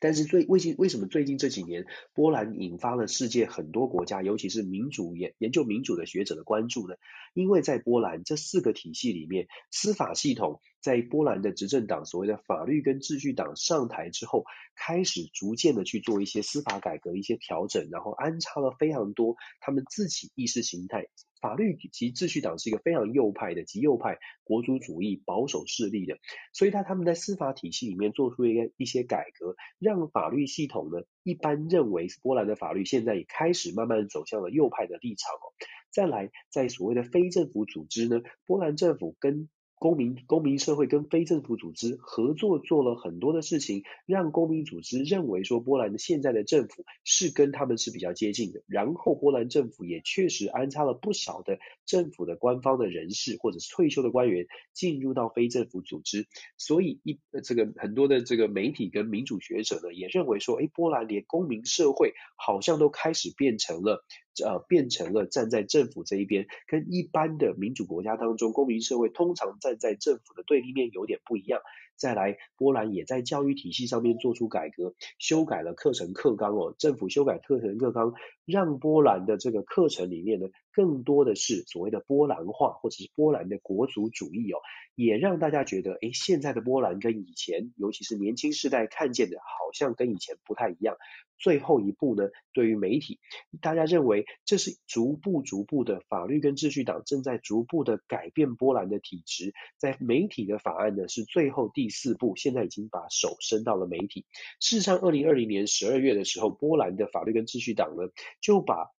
[SPEAKER 1] 但是最为什为什么最近这几年波兰引发了世界很多国家，尤其是民主研研究民主的学者的关注呢？因为在波兰这四个体系里面，司法系统在波兰的执政党所谓的法律跟秩序党上台之后，开始逐渐的去做一些司法改革、一些调整，然后安插了非常多他们自己意识形态。法律及秩序党是一个非常右派的极右派国主主义保守势力的，所以他他们在司法体系里面做出一个一些改革，让法律系统呢，一般认为波兰的法律现在也开始慢慢走向了右派的立场哦。再来，在所谓的非政府组织呢，波兰政府跟公民、公民社会跟非政府组织合作做了很多的事情，让公民组织认为说波兰的现在的政府是跟他们是比较接近的。然后波兰政府也确实安插了不少的政府的官方的人士或者是退休的官员进入到非政府组织。所以一这个很多的这个媒体跟民主学者呢也认为说，诶，波兰连公民社会好像都开始变成了。呃，变成了站在政府这一边，跟一般的民主国家当中，公民社会通常站在政府的对立面有点不一样。再来，波兰也在教育体系上面做出改革，修改了课程课纲哦，政府修改课程课纲，让波兰的这个课程里面呢，更多的是所谓的波兰化或者是波兰的国族主义哦，也让大家觉得，诶，现在的波兰跟以前，尤其是年轻世代看见的，好像跟以前不太一样。最后一步呢，对于媒体，大家认为这是逐步逐步的法律跟秩序党正在逐步的改变波兰的体制，在媒体的法案呢是最后第四步，现在已经把手伸到了媒体。事实上，二零二零年十二月的时候，波兰的法律跟秩序党呢就把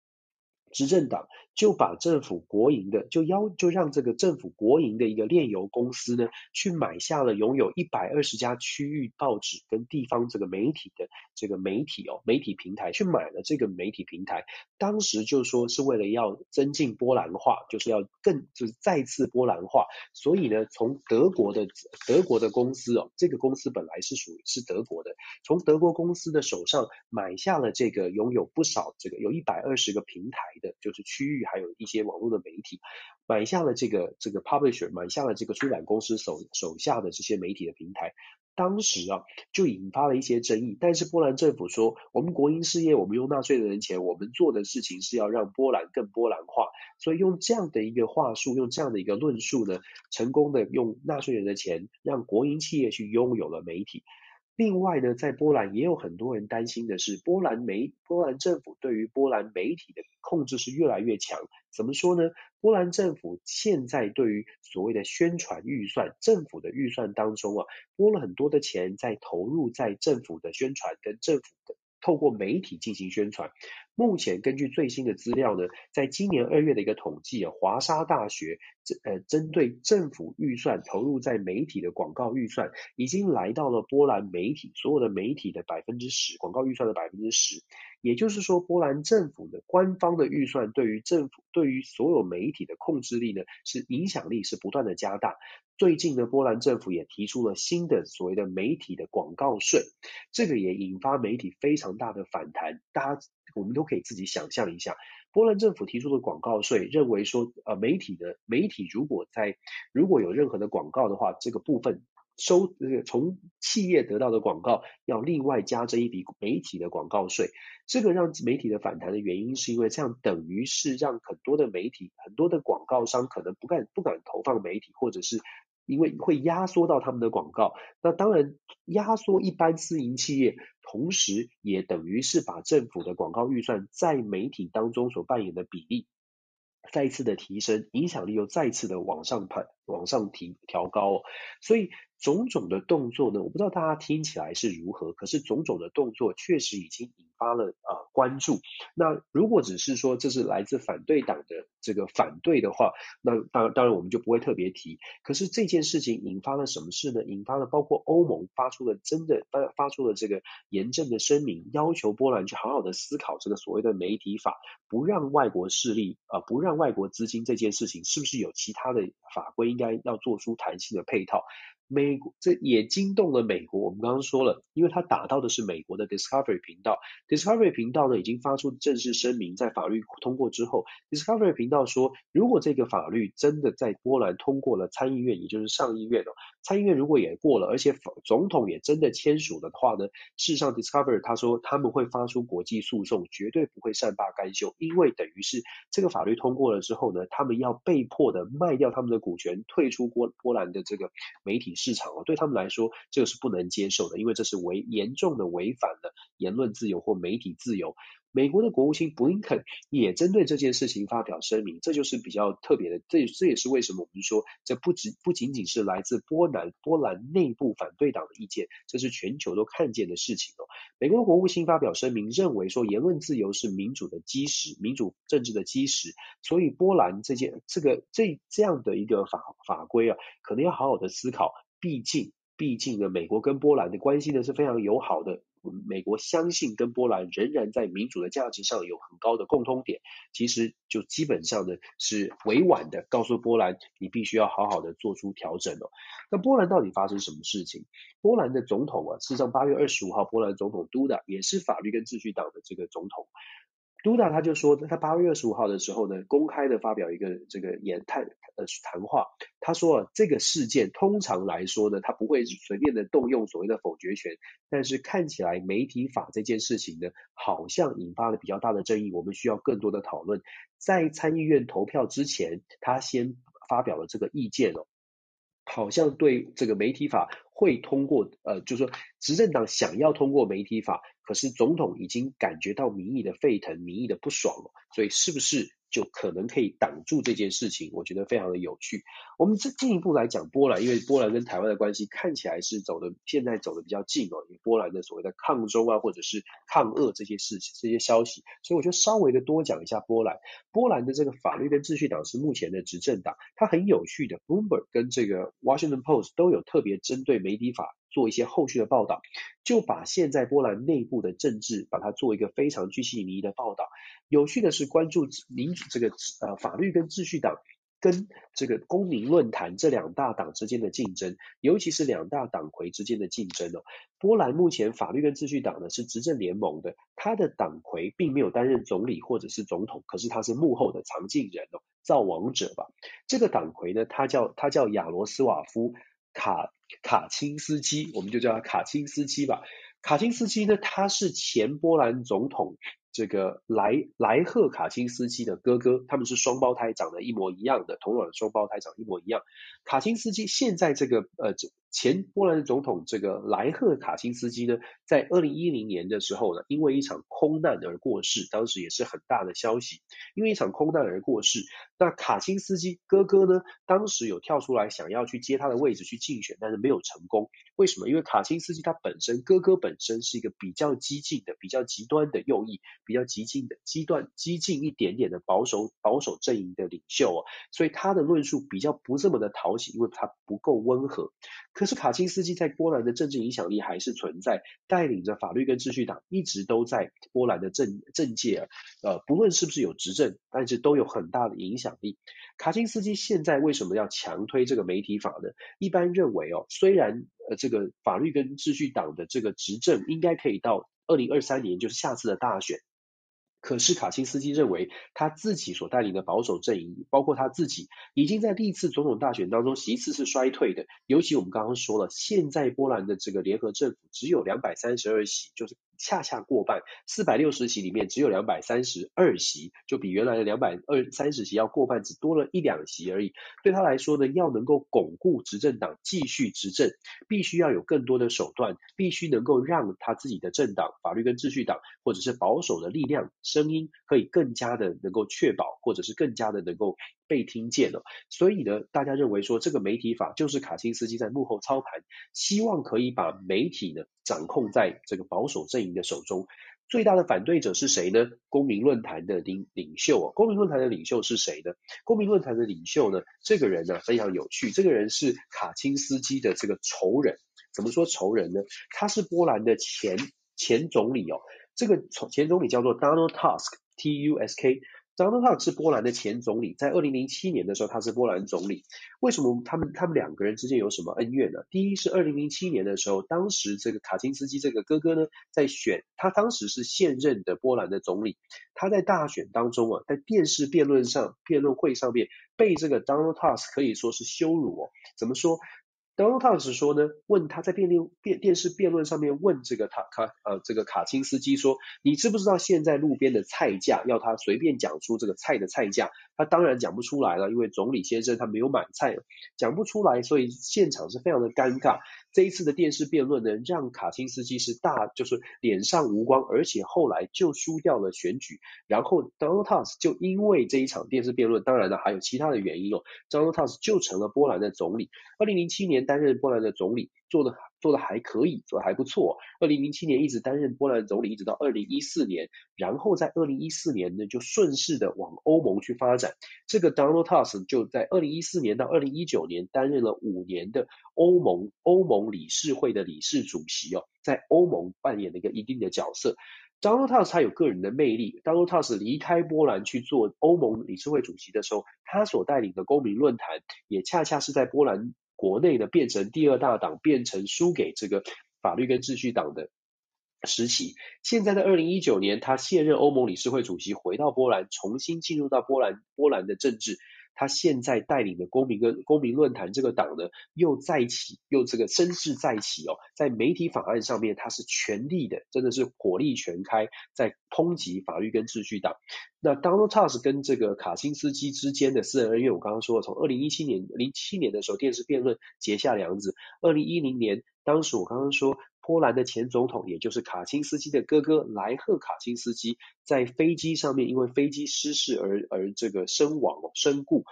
[SPEAKER 1] 执政党。就把政府国营的，就要就让这个政府国营的一个炼油公司呢，去买下了拥有一百二十家区域报纸跟地方这个媒体的这个媒体哦，媒体平台去买了这个媒体平台。当时就说是为了要增进波兰化，就是要更就是再次波兰化。所以呢，从德国的德国的公司哦，这个公司本来是属于是德国的，从德国公司的手上买下了这个拥有不少这个有一百二十个平台的，就是区域。还有一些网络的媒体买下了这个这个 publisher，买下了这个出版公司手手下的这些媒体的平台，当时啊就引发了一些争议。但是波兰政府说，我们国营事业，我们用纳税人的钱，我们做的事情是要让波兰更波兰化，所以用这样的一个话术，用这样的一个论述呢，成功的用纳税人的钱，让国营企业去拥有了媒体。另外呢，在波兰也有很多人担心的是，波兰媒波兰政府对于波兰媒体的控制是越来越强。怎么说呢？波兰政府现在对于所谓的宣传预算，政府的预算当中啊，拨了很多的钱在投入在政府的宣传跟政府的透过媒体进行宣传。目前根据最新的资料呢，在今年二月的一个统计啊，华沙大学呃针对政府预算投入在媒体的广告预算，已经来到了波兰媒体所有的媒体的百分之十，广告预算的百分之十。也就是说，波兰政府的官方的预算对于政府对于所有媒体的控制力呢，是影响力是不断的加大。最近呢，波兰政府也提出了新的所谓的媒体的广告税，这个也引发媒体非常大的反弹。大家我们都可以自己想象一下，波兰政府提出的广告税，认为说，呃，媒体的媒体如果在如果有任何的广告的话，这个部分。收这个从企业得到的广告要另外加征一笔媒体的广告税，这个让媒体的反弹的原因是因为这样等于是让很多的媒体、很多的广告商可能不敢不敢投放媒体，或者是因为会压缩到他们的广告。那当然压缩一般私营企业，同时也等于是把政府的广告预算在媒体当中所扮演的比例再一次的提升，影响力又再次的往上攀，往上提调高，所以。种种的动作呢，我不知道大家听起来是如何，可是种种的动作确实已经引发了啊、关注。那如果只是说这是来自反对党的这个反对的话，那当当然我们就不会特别提。可是这件事情引发了什么事呢？引发了包括欧盟发出了真的发发出了这个严正的声明，要求波兰去好好的思考这个所谓的媒体法，不让外国势力啊、不让外国资金这件事情，是不是有其他的法规应该要做出弹性的配套？美国这也惊动了美国。我们刚刚说了，因为他打到的是美国的 Discovery 频道，Discovery 频道呢已经发出正式声明，在法律通过之后，Discovery 频道说，如果这个法律真的在波兰通过了参议院，也就是上议院哦，参议院如果也过了，而且总统也真的签署的话呢，事实上 Discovery 他说他们会发出国际诉讼，绝对不会善罢甘休，因为等于是这个法律通过了之后呢，他们要被迫的卖掉他们的股权，退出波波兰的这个媒体市场哦，对他们来说，这个是不能接受的，因为这是违严重的违反了言论自由或媒体自由。美国的国务卿布林肯也针对这件事情发表声明，这就是比较特别的。这这也是为什么我们说，这不只不仅仅是来自波兰波兰内部反对党的意见，这是全球都看见的事情哦。美国的国务卿发表声明，认为说言论自由是民主的基石，民主政治的基石，所以波兰这件这个这这样的一个法法规啊，可能要好好的思考。毕竟，毕竟呢，美国跟波兰的关系呢是非常友好的。美国相信跟波兰仍然在民主的价值上有很高的共通点。其实就基本上呢是委婉的告诉波兰，你必须要好好的做出调整哦。那波兰到底发生什么事情？波兰的总统啊，事实上八月二十五号，波兰总统杜达也是法律跟秩序党的这个总统。杜达他就说，他八月二十五号的时候呢，公开的发表一个这个言谈呃谈话，他说啊，这个事件通常来说呢，他不会随便的动用所谓的否决权，但是看起来媒体法这件事情呢，好像引发了比较大的争议，我们需要更多的讨论。在参议院投票之前，他先发表了这个意见哦，好像对这个媒体法会通过，呃，就是说执政党想要通过媒体法。可是总统已经感觉到民意的沸腾，民意的不爽了，所以是不是就可能可以挡住这件事情？我觉得非常的有趣。我们再进一步来讲波兰，因为波兰跟台湾的关系看起来是走的，现在走的比较近哦。因为波兰的所谓的抗中啊，或者是抗俄这些事情、这些消息，所以我就稍微的多讲一下波兰。波兰的这个法律跟秩序党是目前的执政党，它很有趣的，Bloomberg 跟这个 Washington Post 都有特别针对媒体法。做一些后续的报道，就把现在波兰内部的政治，把它做一个非常具细靡遗的报道。有趣的是，关注民主这个呃法律跟秩序党跟这个公民论坛这两大党之间的竞争，尤其是两大党魁之间的竞争哦。波兰目前法律跟秩序党呢是执政联盟的，他的党魁并没有担任总理或者是总统，可是他是幕后的藏镜人哦，造王者吧。这个党魁呢，他叫他叫亚罗斯瓦夫。卡卡钦斯基，我们就叫他卡钦斯基吧。卡钦斯基呢，他是前波兰总统。这个莱莱赫卡钦斯基的哥哥，他们是双胞胎，长得一模一样的，同卵双胞胎长一模一样。卡钦斯基现在这个呃，前波兰总统这个莱赫卡钦斯基呢，在二零一零年的时候呢，因为一场空难而过世，当时也是很大的消息，因为一场空难而过世。那卡钦斯基哥哥呢，当时有跳出来想要去接他的位置去竞选，但是没有成功。为什么？因为卡钦斯基他本身哥哥本身是一个比较激进的、比较极端的右翼。比较激进的、极端激进一点点的保守保守阵营的领袖哦，所以他的论述比较不这么的讨喜，因为他不够温和。可可是卡钦斯基在波兰的政治影响力还是存在，带领着法律跟秩序党一直都在波兰的政政界啊，呃，不论是不是有执政，但是都有很大的影响力。卡钦斯基现在为什么要强推这个媒体法呢？一般认为哦，虽然呃这个法律跟秩序党的这个执政应该可以到二零二三年，就是下次的大选。可是卡钦斯基认为，他自己所带领的保守阵营，包括他自己，已经在历次总统大选当中其次是衰退的。尤其我们刚刚说了，现在波兰的这个联合政府只有两百三十二席，就是恰恰过半，四百六十席里面只有两百三十二席，就比原来的两百二三十席要过半，只多了一两席而已。对他来说呢，要能够巩固执政党继续执政，必须要有更多的手段，必须能够让他自己的政党法律跟秩序党或者是保守的力量声音可以更加的能够确保，或者是更加的能够被听见了。所以呢，大家认为说这个媒体法就是卡钦斯基在幕后操盘，希望可以把媒体呢掌控在这个保守阵营的手中。最大的反对者是谁呢？公民论坛的领领袖啊，公民论坛的领袖是谁呢？公民论坛的领袖呢？这个人呢非常有趣，这个人是卡钦斯基的这个仇人。怎么说仇人呢？他是波兰的前前总理哦，这个前总理叫做 Donald Tusk，T U S K Donald Tusk 是波兰的前总理，在二零零七年的时候，他是波兰总理。为什么他们他们两个人之间有什么恩怨呢？第一是二零零七年的时候，当时这个卡钦斯基这个哥哥呢，在选，他当时是现任的波兰的总理，他在大选当中啊，在电视辩论上辩论会上面被这个 Donald Tusk 可以说是羞辱哦。怎么说？Donald Tusk 说呢，问他在辩论辩电视辩论上面问这个他卡呃这个卡钦斯基说，你知不知道现在路边的菜价？要他随便讲出这个菜的菜价，他当然讲不出来了，因为总理先生他没有买菜，讲不出来，所以现场是非常的尴尬。这一次的电视辩论呢，让卡钦斯基是大就是脸上无光，而且后来就输掉了选举。然后 Donald Tusk 就因为这一场电视辩论，当然了还有其他的原因哦，Donald Tusk 就成了波兰的总理。二零零七年担任波兰的总理，做的。做的还可以，做的还不错。二零零七年一直担任波兰总理，一直到二零一四年，然后在二零一四年呢，就顺势的往欧盟去发展。这个 Donald Tusk 就在二零一四年到二零一九年担任了五年的欧盟欧盟理事会的理事主席哦，在欧盟扮演了一个一定的角色。Donald Tusk 他有个人的魅力。Donald Tusk 离开波兰去做欧盟理事会主席的时候，他所带领的公民论坛也恰恰是在波兰。国内的变成第二大党，变成输给这个法律跟秩序党的时期。现在在二零一九年，他卸任欧盟理事会主席，回到波兰，重新进入到波兰波兰的政治。他现在带领的公民跟公民论坛这个党呢，又再起，又这个声势再起哦，在媒体法案上面，他是全力的，真的是火力全开，在抨击法律跟秩序党。那 Donald Tusk 跟这个卡钦斯基之间的私人恩怨，我刚刚说了，从二零一七年零七年的时候电视辩论结下梁子，二零一零年当时我刚刚说。波兰的前总统，也就是卡钦斯基的哥哥莱赫卡钦斯基，在飞机上面因为飞机失事而而这个身亡，身故。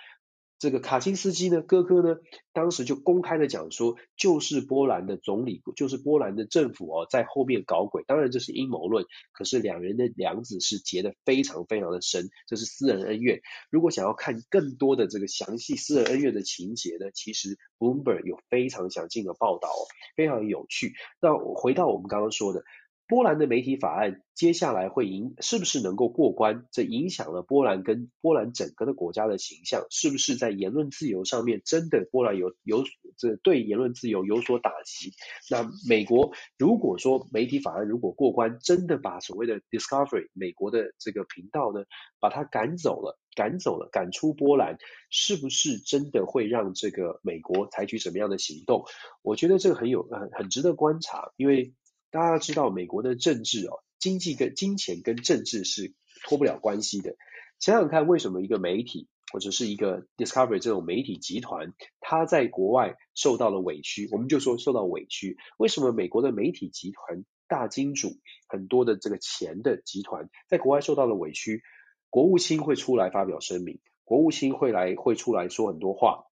[SPEAKER 1] 这个卡钦斯基呢，哥哥呢，当时就公开的讲说，就是波兰的总理，就是波兰的政府哦，在后面搞鬼。当然这是阴谋论，可是两人的梁子是结得非常非常的深，这是私人恩怨。如果想要看更多的这个详细私人恩怨的情节呢，其实 Bloomberg 有非常详尽的报道哦，非常有趣。那回到我们刚刚说的。波兰的媒体法案接下来会影是不是能够过关？这影响了波兰跟波兰整个的国家的形象，是不是在言论自由上面真的波兰有有这对言论自由有所打击？那美国如果说媒体法案如果过关，真的把所谓的 Discovery 美国的这个频道呢，把它赶走了，赶走了，赶出波兰，是不是真的会让这个美国采取什么样的行动？我觉得这个很有很很值得观察，因为。大家知道，美国的政治哦，经济跟金钱跟政治是脱不了关系的。想想看，为什么一个媒体或者是一个 Discovery 这种媒体集团，它在国外受到了委屈？我们就说受到委屈。为什么美国的媒体集团大金主很多的这个钱的集团在国外受到了委屈？国务卿会出来发表声明，国务卿会来会出来说很多话，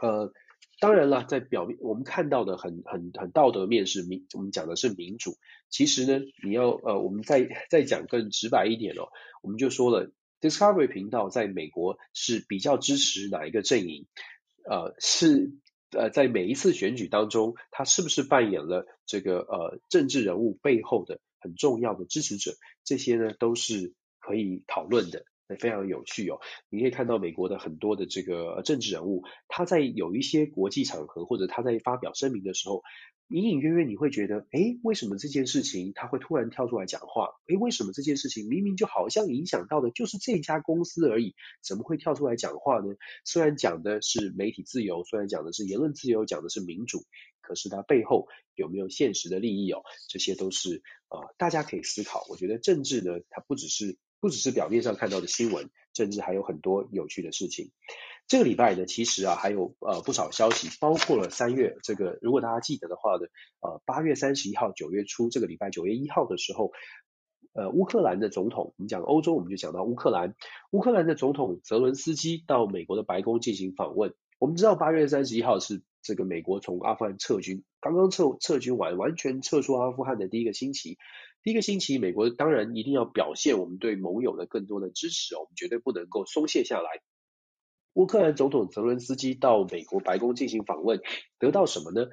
[SPEAKER 1] 呃。当然了，在表面我们看到的很很很道德面是民，我们讲的是民主。其实呢，你要呃，我们再再讲更直白一点哦，我们就说了，Discovery 频道在美国是比较支持哪一个阵营？呃，是呃，在每一次选举当中，他是不是扮演了这个呃政治人物背后的很重要的支持者？这些呢，都是可以讨论的。非常有趣哦。你可以看到美国的很多的这个政治人物，他在有一些国际场合或者他在发表声明的时候，隐隐约约你会觉得，诶，为什么这件事情他会突然跳出来讲话？诶，为什么这件事情明明就好像影响到的就是这家公司而已，怎么会跳出来讲话呢？虽然讲的是媒体自由，虽然讲的是言论自由，讲的是民主，可是它背后有没有现实的利益哦？这些都是呃大家可以思考。我觉得政治呢，它不只是不只是表面上看到的新闻，甚至还有很多有趣的事情。这个礼拜呢，其实啊还有呃不少消息，包括了三月这个，如果大家记得的话呢，呃八月三十一号，九月初这个礼拜九月一号的时候，呃乌克兰的总统，我们讲欧洲，我们就讲到乌克兰，乌克兰的总统泽伦斯基到美国的白宫进行访问。我们知道八月三十一号是这个美国从阿富汗撤军，刚刚撤撤军完，完全撤出阿富汗的第一个星期，第一个星期，美国当然一定要表现我们对盟友的更多的支持哦，我们绝对不能够松懈下来。乌克兰总统泽伦斯基到美国白宫进行访问，得到什么呢？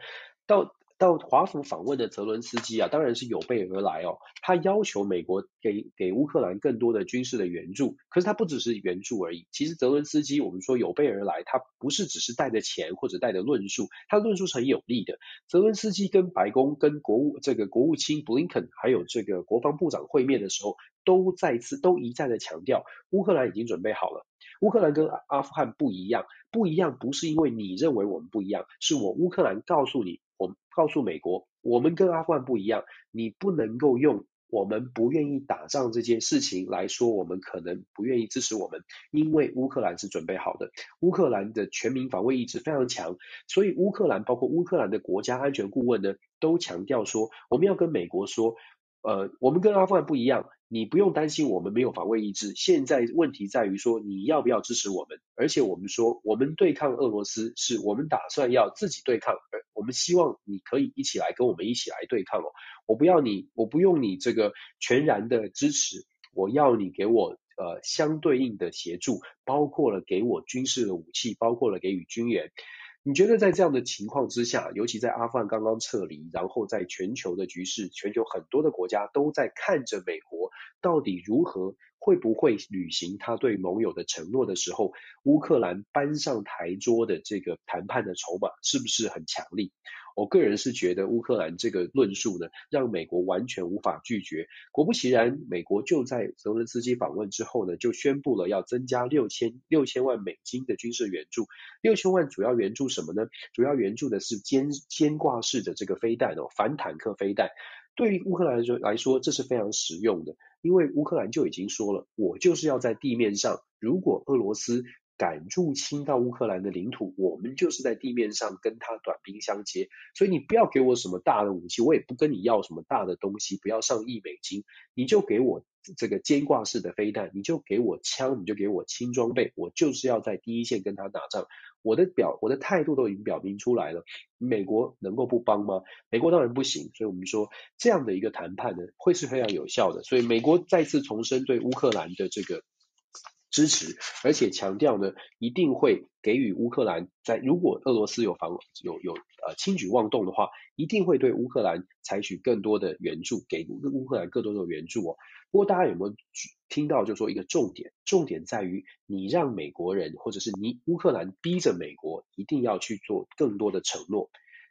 [SPEAKER 1] 到到华府访问的泽伦斯基啊，当然是有备而来哦。他要求美国给给乌克兰更多的军事的援助，可是他不只是援助而已。其实泽伦斯基，我们说有备而来，他不是只是带着钱或者带着论述，他的论述是很有利的。泽伦斯基跟白宫、跟国务这个国务卿布林肯还有这个国防部长会面的时候，都再次都一再的强调，乌克兰已经准备好了。乌克兰跟阿富汗不一样，不一样不是因为你认为我们不一样，是我乌克兰告诉你，我告诉美国，我们跟阿富汗不一样，你不能够用我们不愿意打仗这件事情来说，我们可能不愿意支持我们，因为乌克兰是准备好的，乌克兰的全民防卫意志非常强，所以乌克兰包括乌克兰的国家安全顾问呢，都强调说，我们要跟美国说，呃，我们跟阿富汗不一样。你不用担心我们没有防卫意志，现在问题在于说你要不要支持我们，而且我们说我们对抗俄罗斯是我们打算要自己对抗，而我们希望你可以一起来跟我们一起来对抗哦，我不要你，我不用你这个全然的支持，我要你给我呃相对应的协助，包括了给我军事的武器，包括了给予军援。你觉得在这样的情况之下，尤其在阿富汗刚刚撤离，然后在全球的局势，全球很多的国家都在看着美国到底如何，会不会履行他对盟友的承诺的时候，乌克兰搬上台桌的这个谈判的筹码是不是很强力？我个人是觉得乌克兰这个论述呢，让美国完全无法拒绝。果不其然，美国就在泽伦斯基访问之后呢，就宣布了要增加六千六千万美金的军事援助。六千万主要援助什么呢？主要援助的是肩肩挂式的这个飞弹哦，反坦克飞弹。对于乌克兰来说来说，这是非常实用的，因为乌克兰就已经说了，我就是要在地面上，如果俄罗斯。敢入侵到乌克兰的领土，我们就是在地面上跟他短兵相接。所以你不要给我什么大的武器，我也不跟你要什么大的东西，不要上亿美金，你就给我这个肩挂式的飞弹，你就给我枪，你就给我轻装备，我就是要在第一线跟他打仗。我的表，我的态度都已经表明出来了。美国能够不帮吗？美国当然不行。所以我们说这样的一个谈判呢，会是非常有效的。所以美国再次重申对乌克兰的这个。支持，而且强调呢，一定会给予乌克兰在如果俄罗斯有防有有呃轻举妄动的话，一定会对乌克兰采取更多的援助，给乌克兰更多的援助哦。不过大家有没有听到，就说一个重点，重点在于你让美国人或者是你乌克兰逼着美国一定要去做更多的承诺，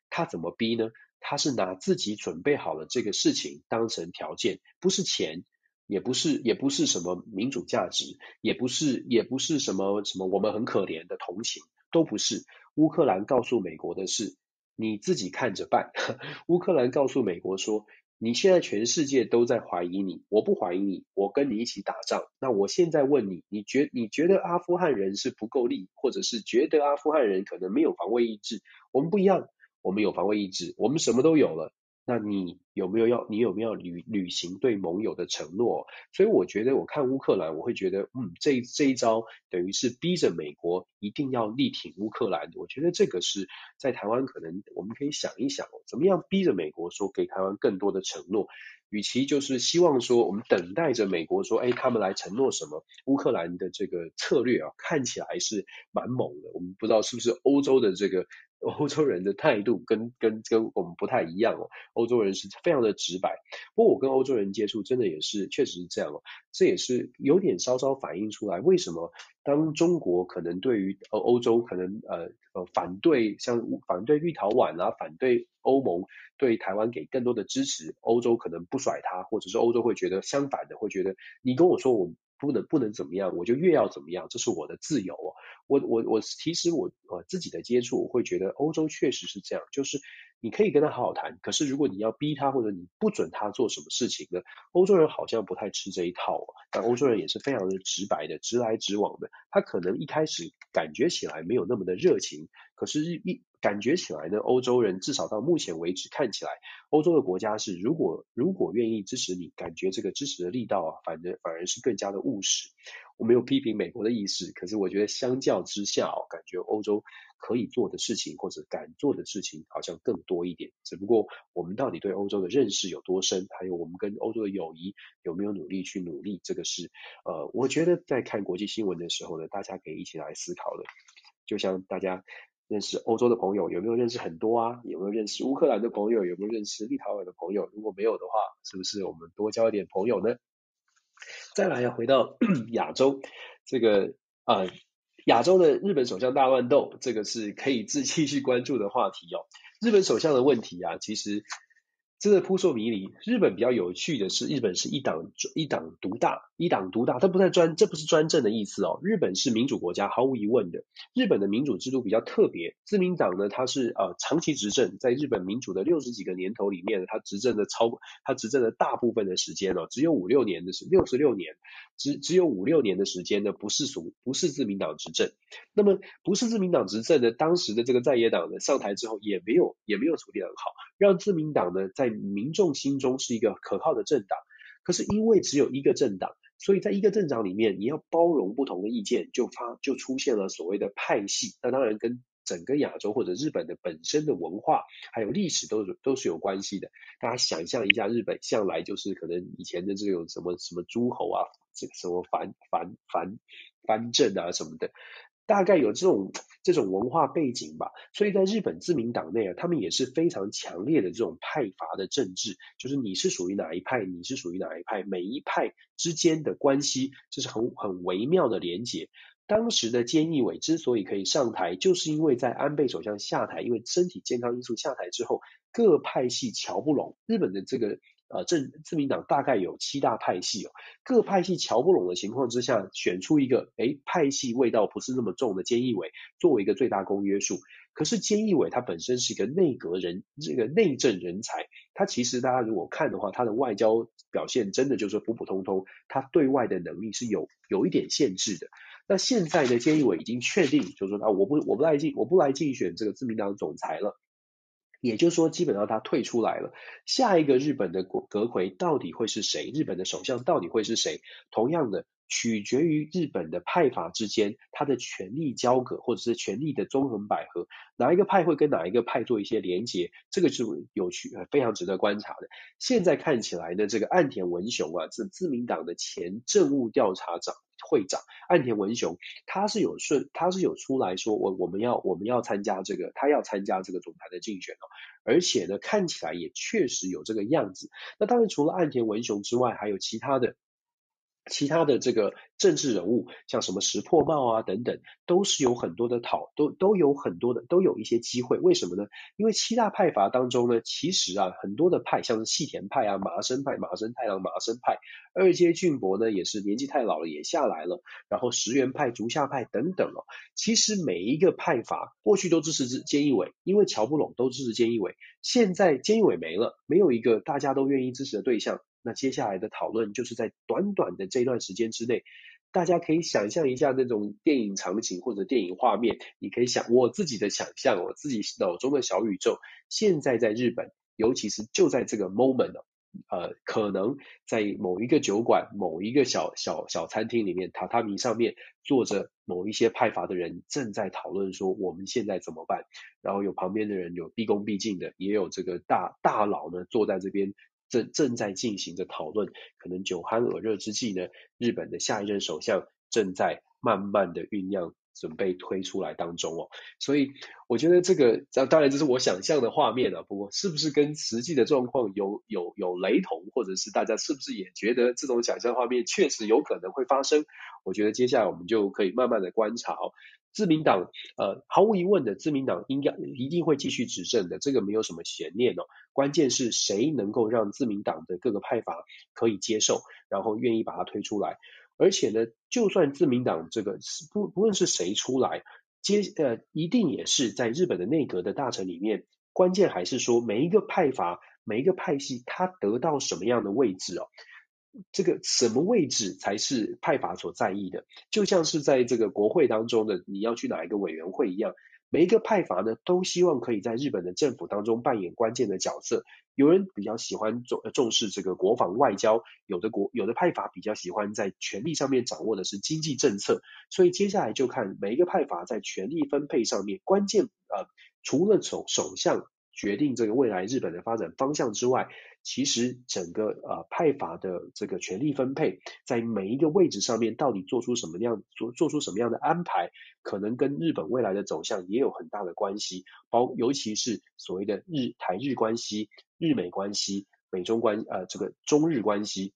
[SPEAKER 1] 他怎么逼呢？他是拿自己准备好了这个事情当成条件，不是钱。也不是，也不是什么民主价值，也不是，也不是什么什么我们很可怜的同情，都不是。乌克兰告诉美国的是，你自己看着办。乌克兰告诉美国说，你现在全世界都在怀疑你，我不怀疑你，我跟你一起打仗。那我现在问你，你觉你觉得阿富汗人是不够力，或者是觉得阿富汗人可能没有防卫意志？我们不一样，我们有防卫意志，我们什么都有了。那你有没有要？你有没有履履行对盟友的承诺？所以我觉得，我看乌克兰，我会觉得，嗯，这这一招等于是逼着美国一定要力挺乌克兰。我觉得这个是在台湾可能我们可以想一想，怎么样逼着美国说给台湾更多的承诺。与其就是希望说我们等待着美国说，哎，他们来承诺什么？乌克兰的这个策略啊，看起来是蛮猛的。我们不知道是不是欧洲的这个欧洲人的态度跟跟跟我们不太一样哦，欧洲人是非常的直白。不过我跟欧洲人接触，真的也是确实是这样哦，这也是有点稍稍反映出来，为什么当中国可能对于呃欧洲可能呃呃反对像反对立陶宛啊，反对欧盟对台湾给更多的支持，欧洲可能不甩他，或者是欧洲会觉得相反的，会觉得你跟我说我不能不能怎么样，我就越要怎么样，这是我的自由。我我我其实我我自己的接触，我会觉得欧洲确实是这样，就是你可以跟他好好谈，可是如果你要逼他或者你不准他做什么事情呢，欧洲人好像不太吃这一套，但欧洲人也是非常的直白的，直来直往的。他可能一开始感觉起来没有那么的热情，可是一感觉起来呢，欧洲人至少到目前为止看起来，欧洲的国家是如果如果愿意支持你，感觉这个支持的力道啊，反正反而是更加的务实。我没有批评美国的意思，可是我觉得相较之下哦，感觉欧洲可以做的事情或者敢做的事情好像更多一点。只不过我们到底对欧洲的认识有多深，还有我们跟欧洲的友谊有没有努力去努力，这个是呃，我觉得在看国际新闻的时候呢，大家可以一起来思考的。就像大家认识欧洲的朋友，有没有认识很多啊？有没有认识乌克兰的朋友？有没有认识立陶宛的朋友？如果没有的话，是不是我们多交一点朋友呢？再来要回到 亚洲，这个啊，亚洲的日本首相大乱斗，这个是可以自继续关注的话题哦。日本首相的问题啊，其实。真的扑朔迷离。日本比较有趣的是，日本是一党一党独大，一党独大，它不在专，这不是专政的意思哦。日本是民主国家，毫无疑问的。日本的民主制度比较特别，自民党呢，它是呃长期执政，在日本民主的六十几个年头里面，它执政的超，它执政的大部分的时间哦，只有五六年的是六十六年，只只有五六年的时间呢，不是属不是自民党执政。那么不是自民党执政的当时的这个在野党呢，上台之后也没有也没有处理很好，让自民党呢在民众心中是一个可靠的政党，可是因为只有一个政党，所以在一个政党里面，你要包容不同的意见，就发就出现了所谓的派系。那当然跟整个亚洲或者日本的本身的文化还有历史都是都是有关系的。大家想象一下，日本向来就是可能以前的这种什么什么诸侯啊，这个什么藩藩藩藩镇啊什么的。大概有这种这种文化背景吧，所以在日本自民党内啊，他们也是非常强烈的这种派阀的政治，就是你是属于哪一派，你是属于哪一派，每一派之间的关系就是很很微妙的连结。当时的菅义伟之所以可以上台，就是因为在安倍首相下台，因为身体健康因素下台之后，各派系瞧不拢，日本的这个。呃，政自民党大概有七大派系哦，各派系瞧不拢的情况之下，选出一个，诶，派系味道不是那么重的菅义伟作为一个最大公约数。可是菅义伟他本身是一个内阁人，这个内政人才，他其实大家如果看的话，他的外交表现真的就是普普通通，他对外的能力是有有一点限制的。那现在呢，菅义伟已经确定，就是说啊，我不我不来竞我不来竞选这个自民党总裁了。也就是说，基本上他退出来了。下一个日本的国阁魁到底会是谁？日本的首相到底会是谁？同样的，取决于日本的派阀之间，他的权力交割或者是权力的纵横捭阖，哪一个派会跟哪一个派做一些连结，这个是有趣，非常值得观察的。现在看起来呢，这个岸田文雄啊，是自民党的前政务调查长。会长岸田文雄，他是有顺，他是有出来说，我我们要我们要参加这个，他要参加这个总裁的竞选哦，而且呢，看起来也确实有这个样子。那当然，除了岸田文雄之外，还有其他的。其他的这个政治人物，像什么石破茂啊等等，都是有很多的讨，都都有很多的，都有一些机会。为什么呢？因为七大派阀当中呢，其实啊，很多的派，像是细田派啊、麻生派、麻生太郎、麻生派、二阶俊博呢，也是年纪太老了，也下来了。然后石原派、竹下派等等哦，其实每一个派阀过去都支持菅义伟，因为乔不拢都支持菅义伟。现在菅义伟没了，没有一个大家都愿意支持的对象。那接下来的讨论就是在短短的这段时间之内，大家可以想象一下那种电影场景或者电影画面，你可以想我自己的想象，我自己脑中的小宇宙。现在在日本，尤其是就在这个 moment 呃，可能在某一个酒馆、某一个小小小餐厅里面，榻榻米上面坐着某一些派阀的人，正在讨论说我们现在怎么办。然后有旁边的人有毕恭毕敬的，也有这个大大佬呢坐在这边。正正在进行着讨论，可能酒酣耳热之际呢，日本的下一任首相正在慢慢的酝酿准备推出来当中哦。所以我觉得这个，当然这是我想象的画面啊。不过是不是跟实际的状况有有有雷同，或者是大家是不是也觉得这种想象画面确实有可能会发生？我觉得接下来我们就可以慢慢的观察哦。自民党呃，毫无疑问的，自民党应该一定会继续执政的，这个没有什么悬念哦。关键是谁能够让自民党的各个派阀可以接受，然后愿意把它推出来。而且呢，就算自民党这个不不论是谁出来，接呃一定也是在日本的内阁的大臣里面，关键还是说每一个派阀、每一个派系，他得到什么样的位置哦。这个什么位置才是派阀所在意的？就像是在这个国会当中的你要去哪一个委员会一样，每一个派阀呢都希望可以在日本的政府当中扮演关键的角色。有人比较喜欢重重视这个国防外交，有的国有的派阀比较喜欢在权力上面掌握的是经济政策。所以接下来就看每一个派阀在权力分配上面，关键呃除了首首相决定这个未来日本的发展方向之外。其实整个呃派阀的这个权力分配，在每一个位置上面到底做出什么样做做出什么样的安排，可能跟日本未来的走向也有很大的关系。包尤其是所谓的日台日关系、日美关系、美中关呃这个中日关系，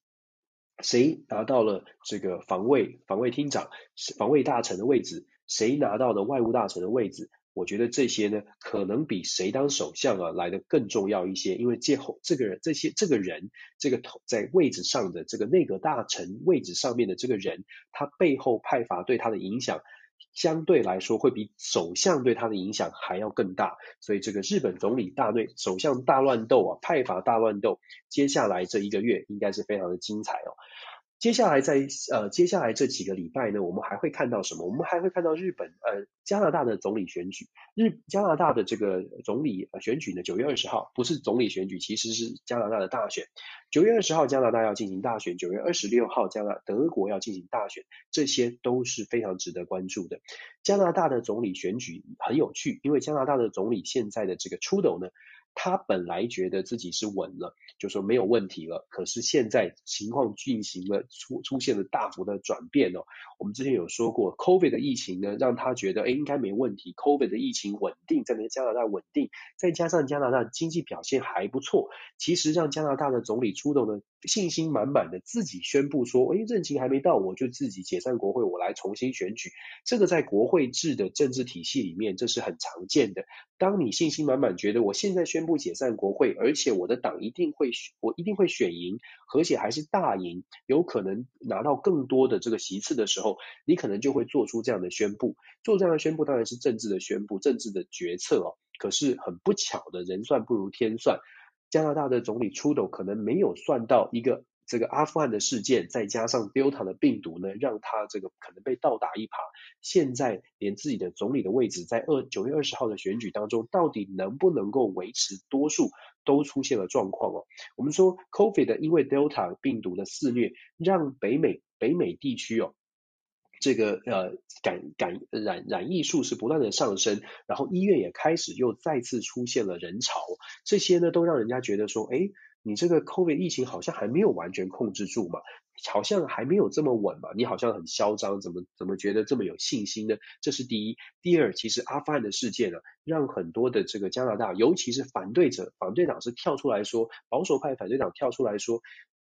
[SPEAKER 1] 谁拿到了这个防卫防卫厅长、防卫大臣的位置，谁拿到了外务大臣的位置？我觉得这些呢，可能比谁当首相啊来得更重要一些，因为最后这个人、这些这个人、这个头在位置上的这个内阁大臣位置上面的这个人，他背后派阀对他的影响，相对来说会比首相对他的影响还要更大。所以这个日本总理大内首相大乱斗啊，派阀大乱斗，接下来这一个月应该是非常的精彩哦。接下来在呃接下来这几个礼拜呢，我们还会看到什么？我们还会看到日本呃加拿大的总理选举。日加拿大的这个总理选举呢，九月二十号不是总理选举，其实是加拿大的大选。九月二十号加拿大要进行大选，九月二十六号加拿德国要进行大选，这些都是非常值得关注的。加拿大的总理选举很有趣，因为加拿大的总理现在的这个 Trudeau 呢。他本来觉得自己是稳了，就说没有问题了。可是现在情况进行了出出现了大幅的转变哦。我们之前有说过，COVID 的疫情呢，让他觉得哎应该没问题。COVID 的疫情稳定，在那加拿大稳定，再加上加拿大经济表现还不错，其实让加拿大的总理出动呢，信心满满的自己宣布说，哎任期还没到，我就自己解散国会，我来重新选举。这个在国会制的政治体系里面，这是很常见的。当你信心满满，觉得我现在宣布解散国会，而且我的党一定会，我一定会选赢，而且还是大赢，有可能拿到更多的这个席次的时候，你可能就会做出这样的宣布。做这样的宣布当然是政治的宣布，政治的决策哦。可是很不巧的，人算不如天算，加拿大的总理出头可能没有算到一个。这个阿富汗的事件，再加上 Delta 的病毒呢，让他这个可能被倒打一耙。现在连自己的总理的位置，在二九月二十号的选举当中，到底能不能够维持多数，都出现了状况哦。我们说 COVID 因为 Delta 病毒的肆虐，让北美北美地区哦，这个呃感感染染疫数是不断的上升，然后医院也开始又再次出现了人潮，这些呢都让人家觉得说，哎。你这个 COVID 疫情好像还没有完全控制住嘛，好像还没有这么稳嘛，你好像很嚣张，怎么怎么觉得这么有信心呢？这是第一。第二，其实阿富汗的事件呢，让很多的这个加拿大，尤其是反对者、反对党是跳出来说，保守派反对党跳出来说。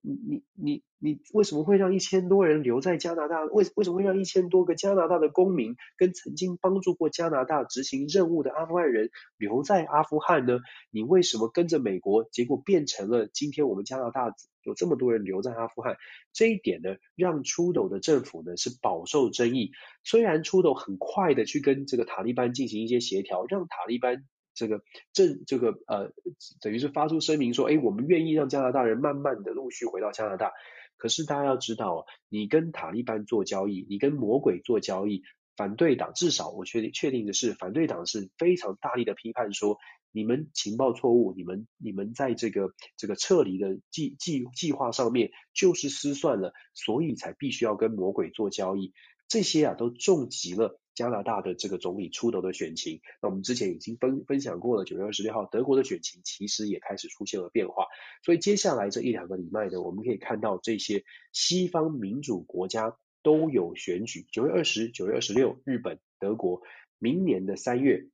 [SPEAKER 1] 你你你你为什么会让一千多人留在加拿大？为为什么会让一千多个加拿大的公民跟曾经帮助过加拿大执行任务的阿富汗人留在阿富汗呢？你为什么跟着美国，结果变成了今天我们加拿大有这么多人留在阿富汗？这一点呢，让出斗的政府呢是饱受争议。虽然出斗很快的去跟这个塔利班进行一些协调，让塔利班。这个正这个呃，等于是发出声明说，哎，我们愿意让加拿大人慢慢的陆续回到加拿大。可是大家要知道，你跟塔利班做交易，你跟魔鬼做交易，反对党至少我确定确定的是，反对党是非常大力的批判说，你们情报错误，你们你们在这个这个撤离的计计计划上面就是失算了，所以才必须要跟魔鬼做交易。这些啊都重击了。加拿大的这个总理出头的选情，那我们之前已经分分享过了。九月二十六号，德国的选情其实也开始出现了变化。所以接下来这一两个礼拜呢，我们可以看到这些西方民主国家都有选举。九月二十、九月二十六，日本。德国，明年的三月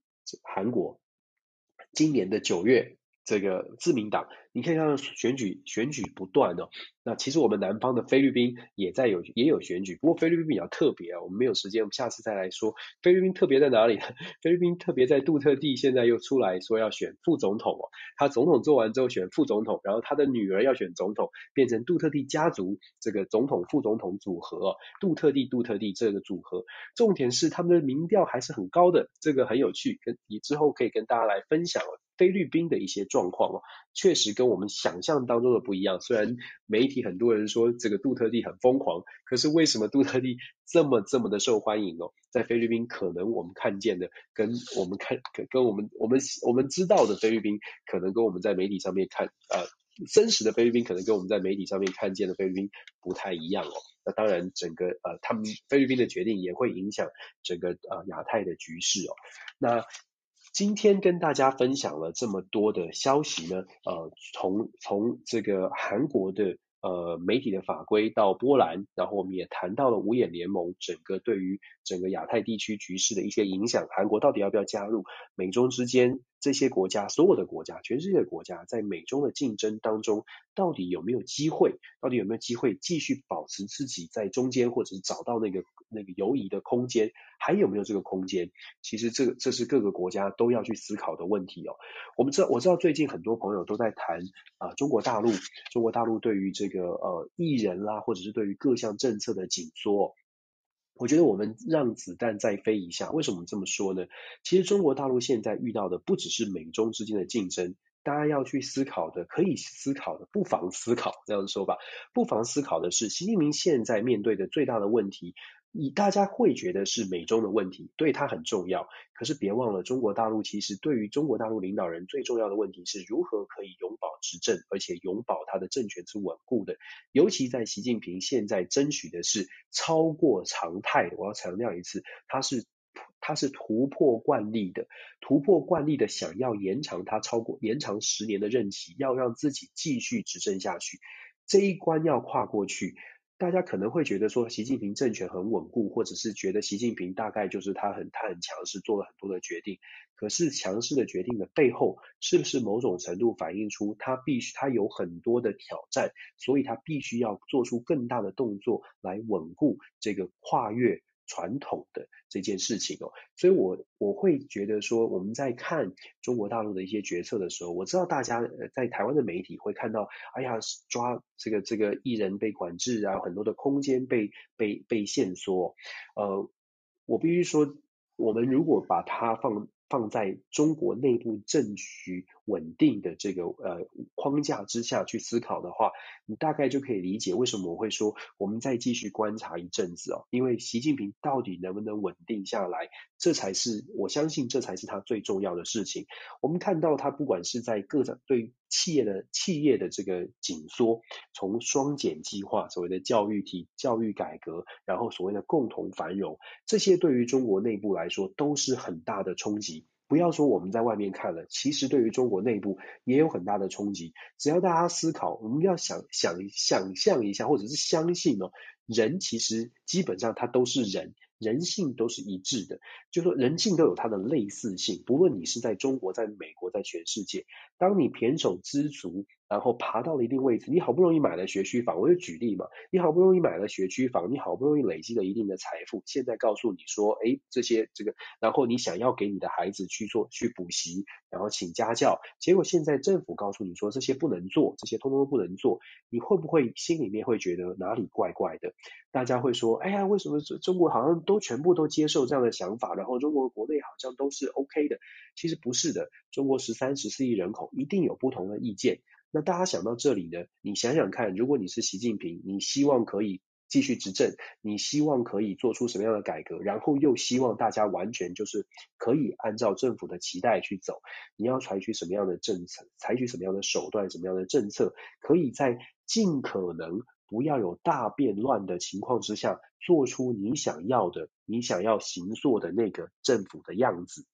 [SPEAKER 1] 韩国，今年的九月这个自民党。你可以看到选举选举不断哦，那其实我们南方的菲律宾也在有也有选举，不过菲律宾比较特别啊，我们没有时间，我们下次再来说。菲律宾特别在哪里呢？菲律宾特别在杜特地现在又出来说要选副总统哦，他总统做完之后选副总统，然后他的女儿要选总统，变成杜特地家族这个总统副总统组合哦，杜特地杜特地这个组合，重点是他们的民调还是很高的，这个很有趣，跟你之后可以跟大家来分享哦菲律宾的一些状况哦，确实跟我们想象当中的不一样。虽然媒体很多人说这个杜特地很疯狂，可是为什么杜特地这么这么的受欢迎哦？在菲律宾，可能我们看见的跟我们看跟我们我们我们知道的菲律宾，可能跟我们在媒体上面看呃真实的菲律宾，可能跟我们在媒体上面看见的菲律宾不太一样哦。那当然，整个呃他们菲律宾的决定也会影响整个呃亚太的局势哦。那今天跟大家分享了这么多的消息呢，呃，从从这个韩国的。呃，媒体的法规到波兰，然后我们也谈到了五眼联盟整个对于整个亚太地区局势的一些影响，韩国到底要不要加入？美中之间这些国家，所有的国家，全世界的国家，在美中的竞争当中，到底有没有机会？到底有没有机会继续保持自己在中间，或者是找到那个那个游移的空间？还有没有这个空间？其实这个这是各个国家都要去思考的问题哦。我们知道，我知道最近很多朋友都在谈啊、中国大陆，中国大陆对于这个呃艺人啦，或者是对于各项政策的紧缩。我觉得我们让子弹再飞一下。为什么这么说呢？其实中国大陆现在遇到的不只是美中之间的竞争，大家要去思考的，可以思考的，不妨思考这样说吧，不妨思考的是，习近平现在面对的最大的问题。以大家会觉得是美中的问题，对他很重要。可是别忘了，中国大陆其实对于中国大陆领导人最重要的问题是如何可以永保执政，而且永保他的政权是稳固的。尤其在习近平现在争取的是超过常态，我要强调一次，他是他是突破惯例的，突破惯例的想要延长他超过延长十年的任期，要让自己继续执政下去，这一关要跨过去。大家可能会觉得说，习近平政权很稳固，或者是觉得习近平大概就是他很他很强势，做了很多的决定。可是强势的决定的背后，是不是某种程度反映出他必须他有很多的挑战，所以他必须要做出更大的动作来稳固这个跨越传统的这件事情哦，所以我我会觉得说，我们在看中国大陆的一些决策的时候，我知道大家在台湾的媒体会看到，哎呀，抓这个这个艺人被管制啊，很多的空间被被被限缩，呃，我必须说，我们如果把它放。放在中国内部政局稳定的这个呃框架之下去思考的话，你大概就可以理解为什么我会说我们再继续观察一阵子哦，因为习近平到底能不能稳定下来，这才是我相信这才是他最重要的事情。我们看到他不管是在各种对企业的企业的这个紧缩，从双减计划所谓的教育体教育改革，然后所谓的共同繁荣，这些对于中国内部来说都是很大的冲击。不要说我们在外面看了，其实对于中国内部也有很大的冲击。只要大家思考，我们要想想想象一下，或者是相信哦，人其实基本上他都是人。人性都是一致的，就说人性都有它的类似性。不论你是在中国、在美国、在全世界，当你胼手知足，然后爬到了一定位置，你好不容易买了学区房，我就举例嘛，你好不容易买了学区房，你好不容易累积了一定的财富，现在告诉你说，哎，这些这个，然后你想要给你的孩子去做去补习，然后请家教，结果现在政府告诉你说这些不能做，这些通通都不能做，你会不会心里面会觉得哪里怪怪的？大家会说，哎呀，为什么中国好像都全部都接受这样的想法，然后中国国内好像都是 OK 的，其实不是的。中国十三、十四亿人口一定有不同的意见。那大家想到这里呢，你想想看，如果你是习近平，你希望可以继续执政，你希望可以做出什么样的改革，然后又希望大家完全就是可以按照政府的期待去走，你要采取什么样的政策，采取什么样的手段，什么样的政策，可以在尽可能。不要有大变乱的情况之下，做出你想要的、你想要行塑的那个政府的样子。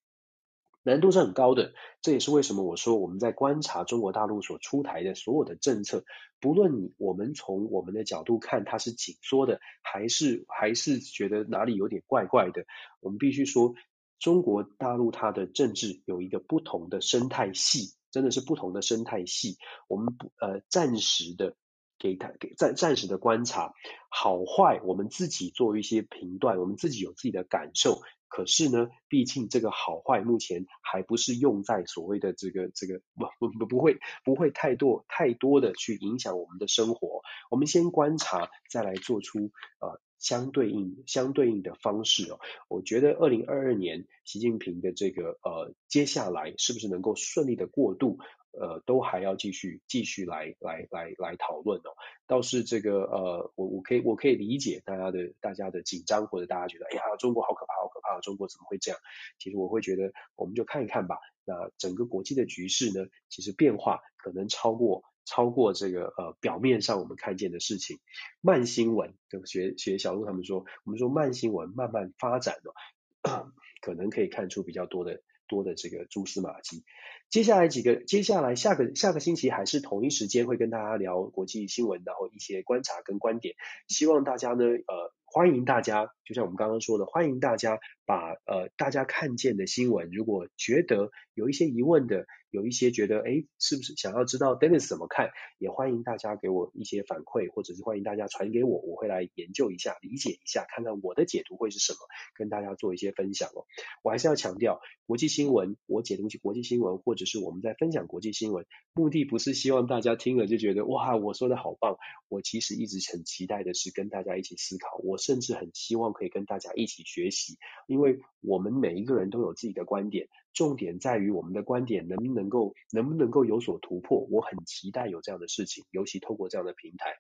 [SPEAKER 1] 难度是很高的，这也是为什么我说我们在观察中国大陆所出台的所有的政策，不论你我们从我们的角度看它是紧缩的，还是还是觉得哪里有点怪怪的，我们必须说，中国大陆它的政治有一个不同的生态系，真的是不同的生态系。我们不呃暂时的给他给暂暂时的观察好坏，我们自己做一些评断，我们自己有自己的感受。可是呢，毕竟这个好坏目前还不是用在所谓的这个这个不不不不会不会太多太多的去影响我们的生活。我们先观察，再来做出呃相对应相对应的方式哦。我觉得二零二二年习近平的这个呃接下来是不是能够顺利的过渡？呃，都还要继续继续来来来来讨论哦。倒是这个呃，我我可以我可以理解大家的大家的紧张，或者大家觉得，哎呀，中国好可怕，好可怕，中国怎么会这样？其实我会觉得，我们就看一看吧。那整个国际的局势呢，其实变化可能超过超过这个呃表面上我们看见的事情。慢新闻，就学学小路他们说，我们说慢新闻慢慢发展哦，可能可以看出比较多的多的这个蛛丝马迹。接下来几个，接下来下个下个星期还是同一时间会跟大家聊国际新闻，然后一些观察跟观点。希望大家呢，呃，欢迎大家，就像我们刚刚说的，欢迎大家把呃大家看见的新闻，如果觉得有一些疑问的。有一些觉得，哎，是不是想要知道 Dennis 怎么看？也欢迎大家给我一些反馈，或者是欢迎大家传给我，我会来研究一下、理解一下，看看我的解读会是什么，跟大家做一些分享哦。我还是要强调，国际新闻，我解读起国际新闻，或者是我们在分享国际新闻，目的不是希望大家听了就觉得哇，我说的好棒。我其实一直很期待的是跟大家一起思考，我甚至很希望可以跟大家一起学习，因为我们每一个人都有自己的观点。重点在于我们的观点能不能够能不能够有所突破，我很期待有这样的事情，尤其透过这样的平台，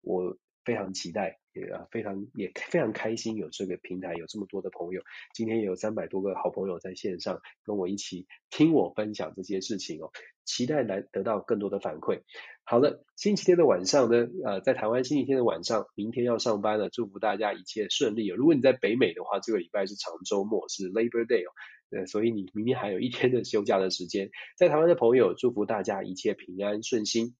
[SPEAKER 1] 我非常期待，也非常也非常开心有这个平台，有这么多的朋友，今天也有三百多个好朋友在线上跟我一起听我分享这些事情哦，期待来得到更多的反馈。好了，星期天的晚上呢，呃，在台湾星期天的晚上，明天要上班了，祝福大家一切顺利。如果你在北美的话，这个礼拜是长周末，是 Labor Day 哦。呃，所以你明天还有一天的休假的时间，在台湾的朋友，祝福大家一切平安顺心。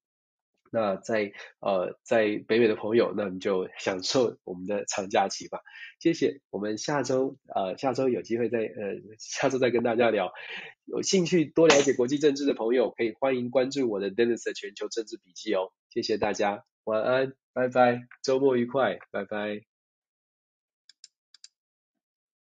[SPEAKER 1] 那在呃在北美的朋友，那你就享受我们的长假期吧。谢谢，我们下周呃下周有机会再呃下周再跟大家聊。有兴趣多了解国际政治的朋友，可以欢迎关注我的 Dennis 的全球政治笔记哦。谢谢大家，晚安，拜拜，周末愉快，拜拜。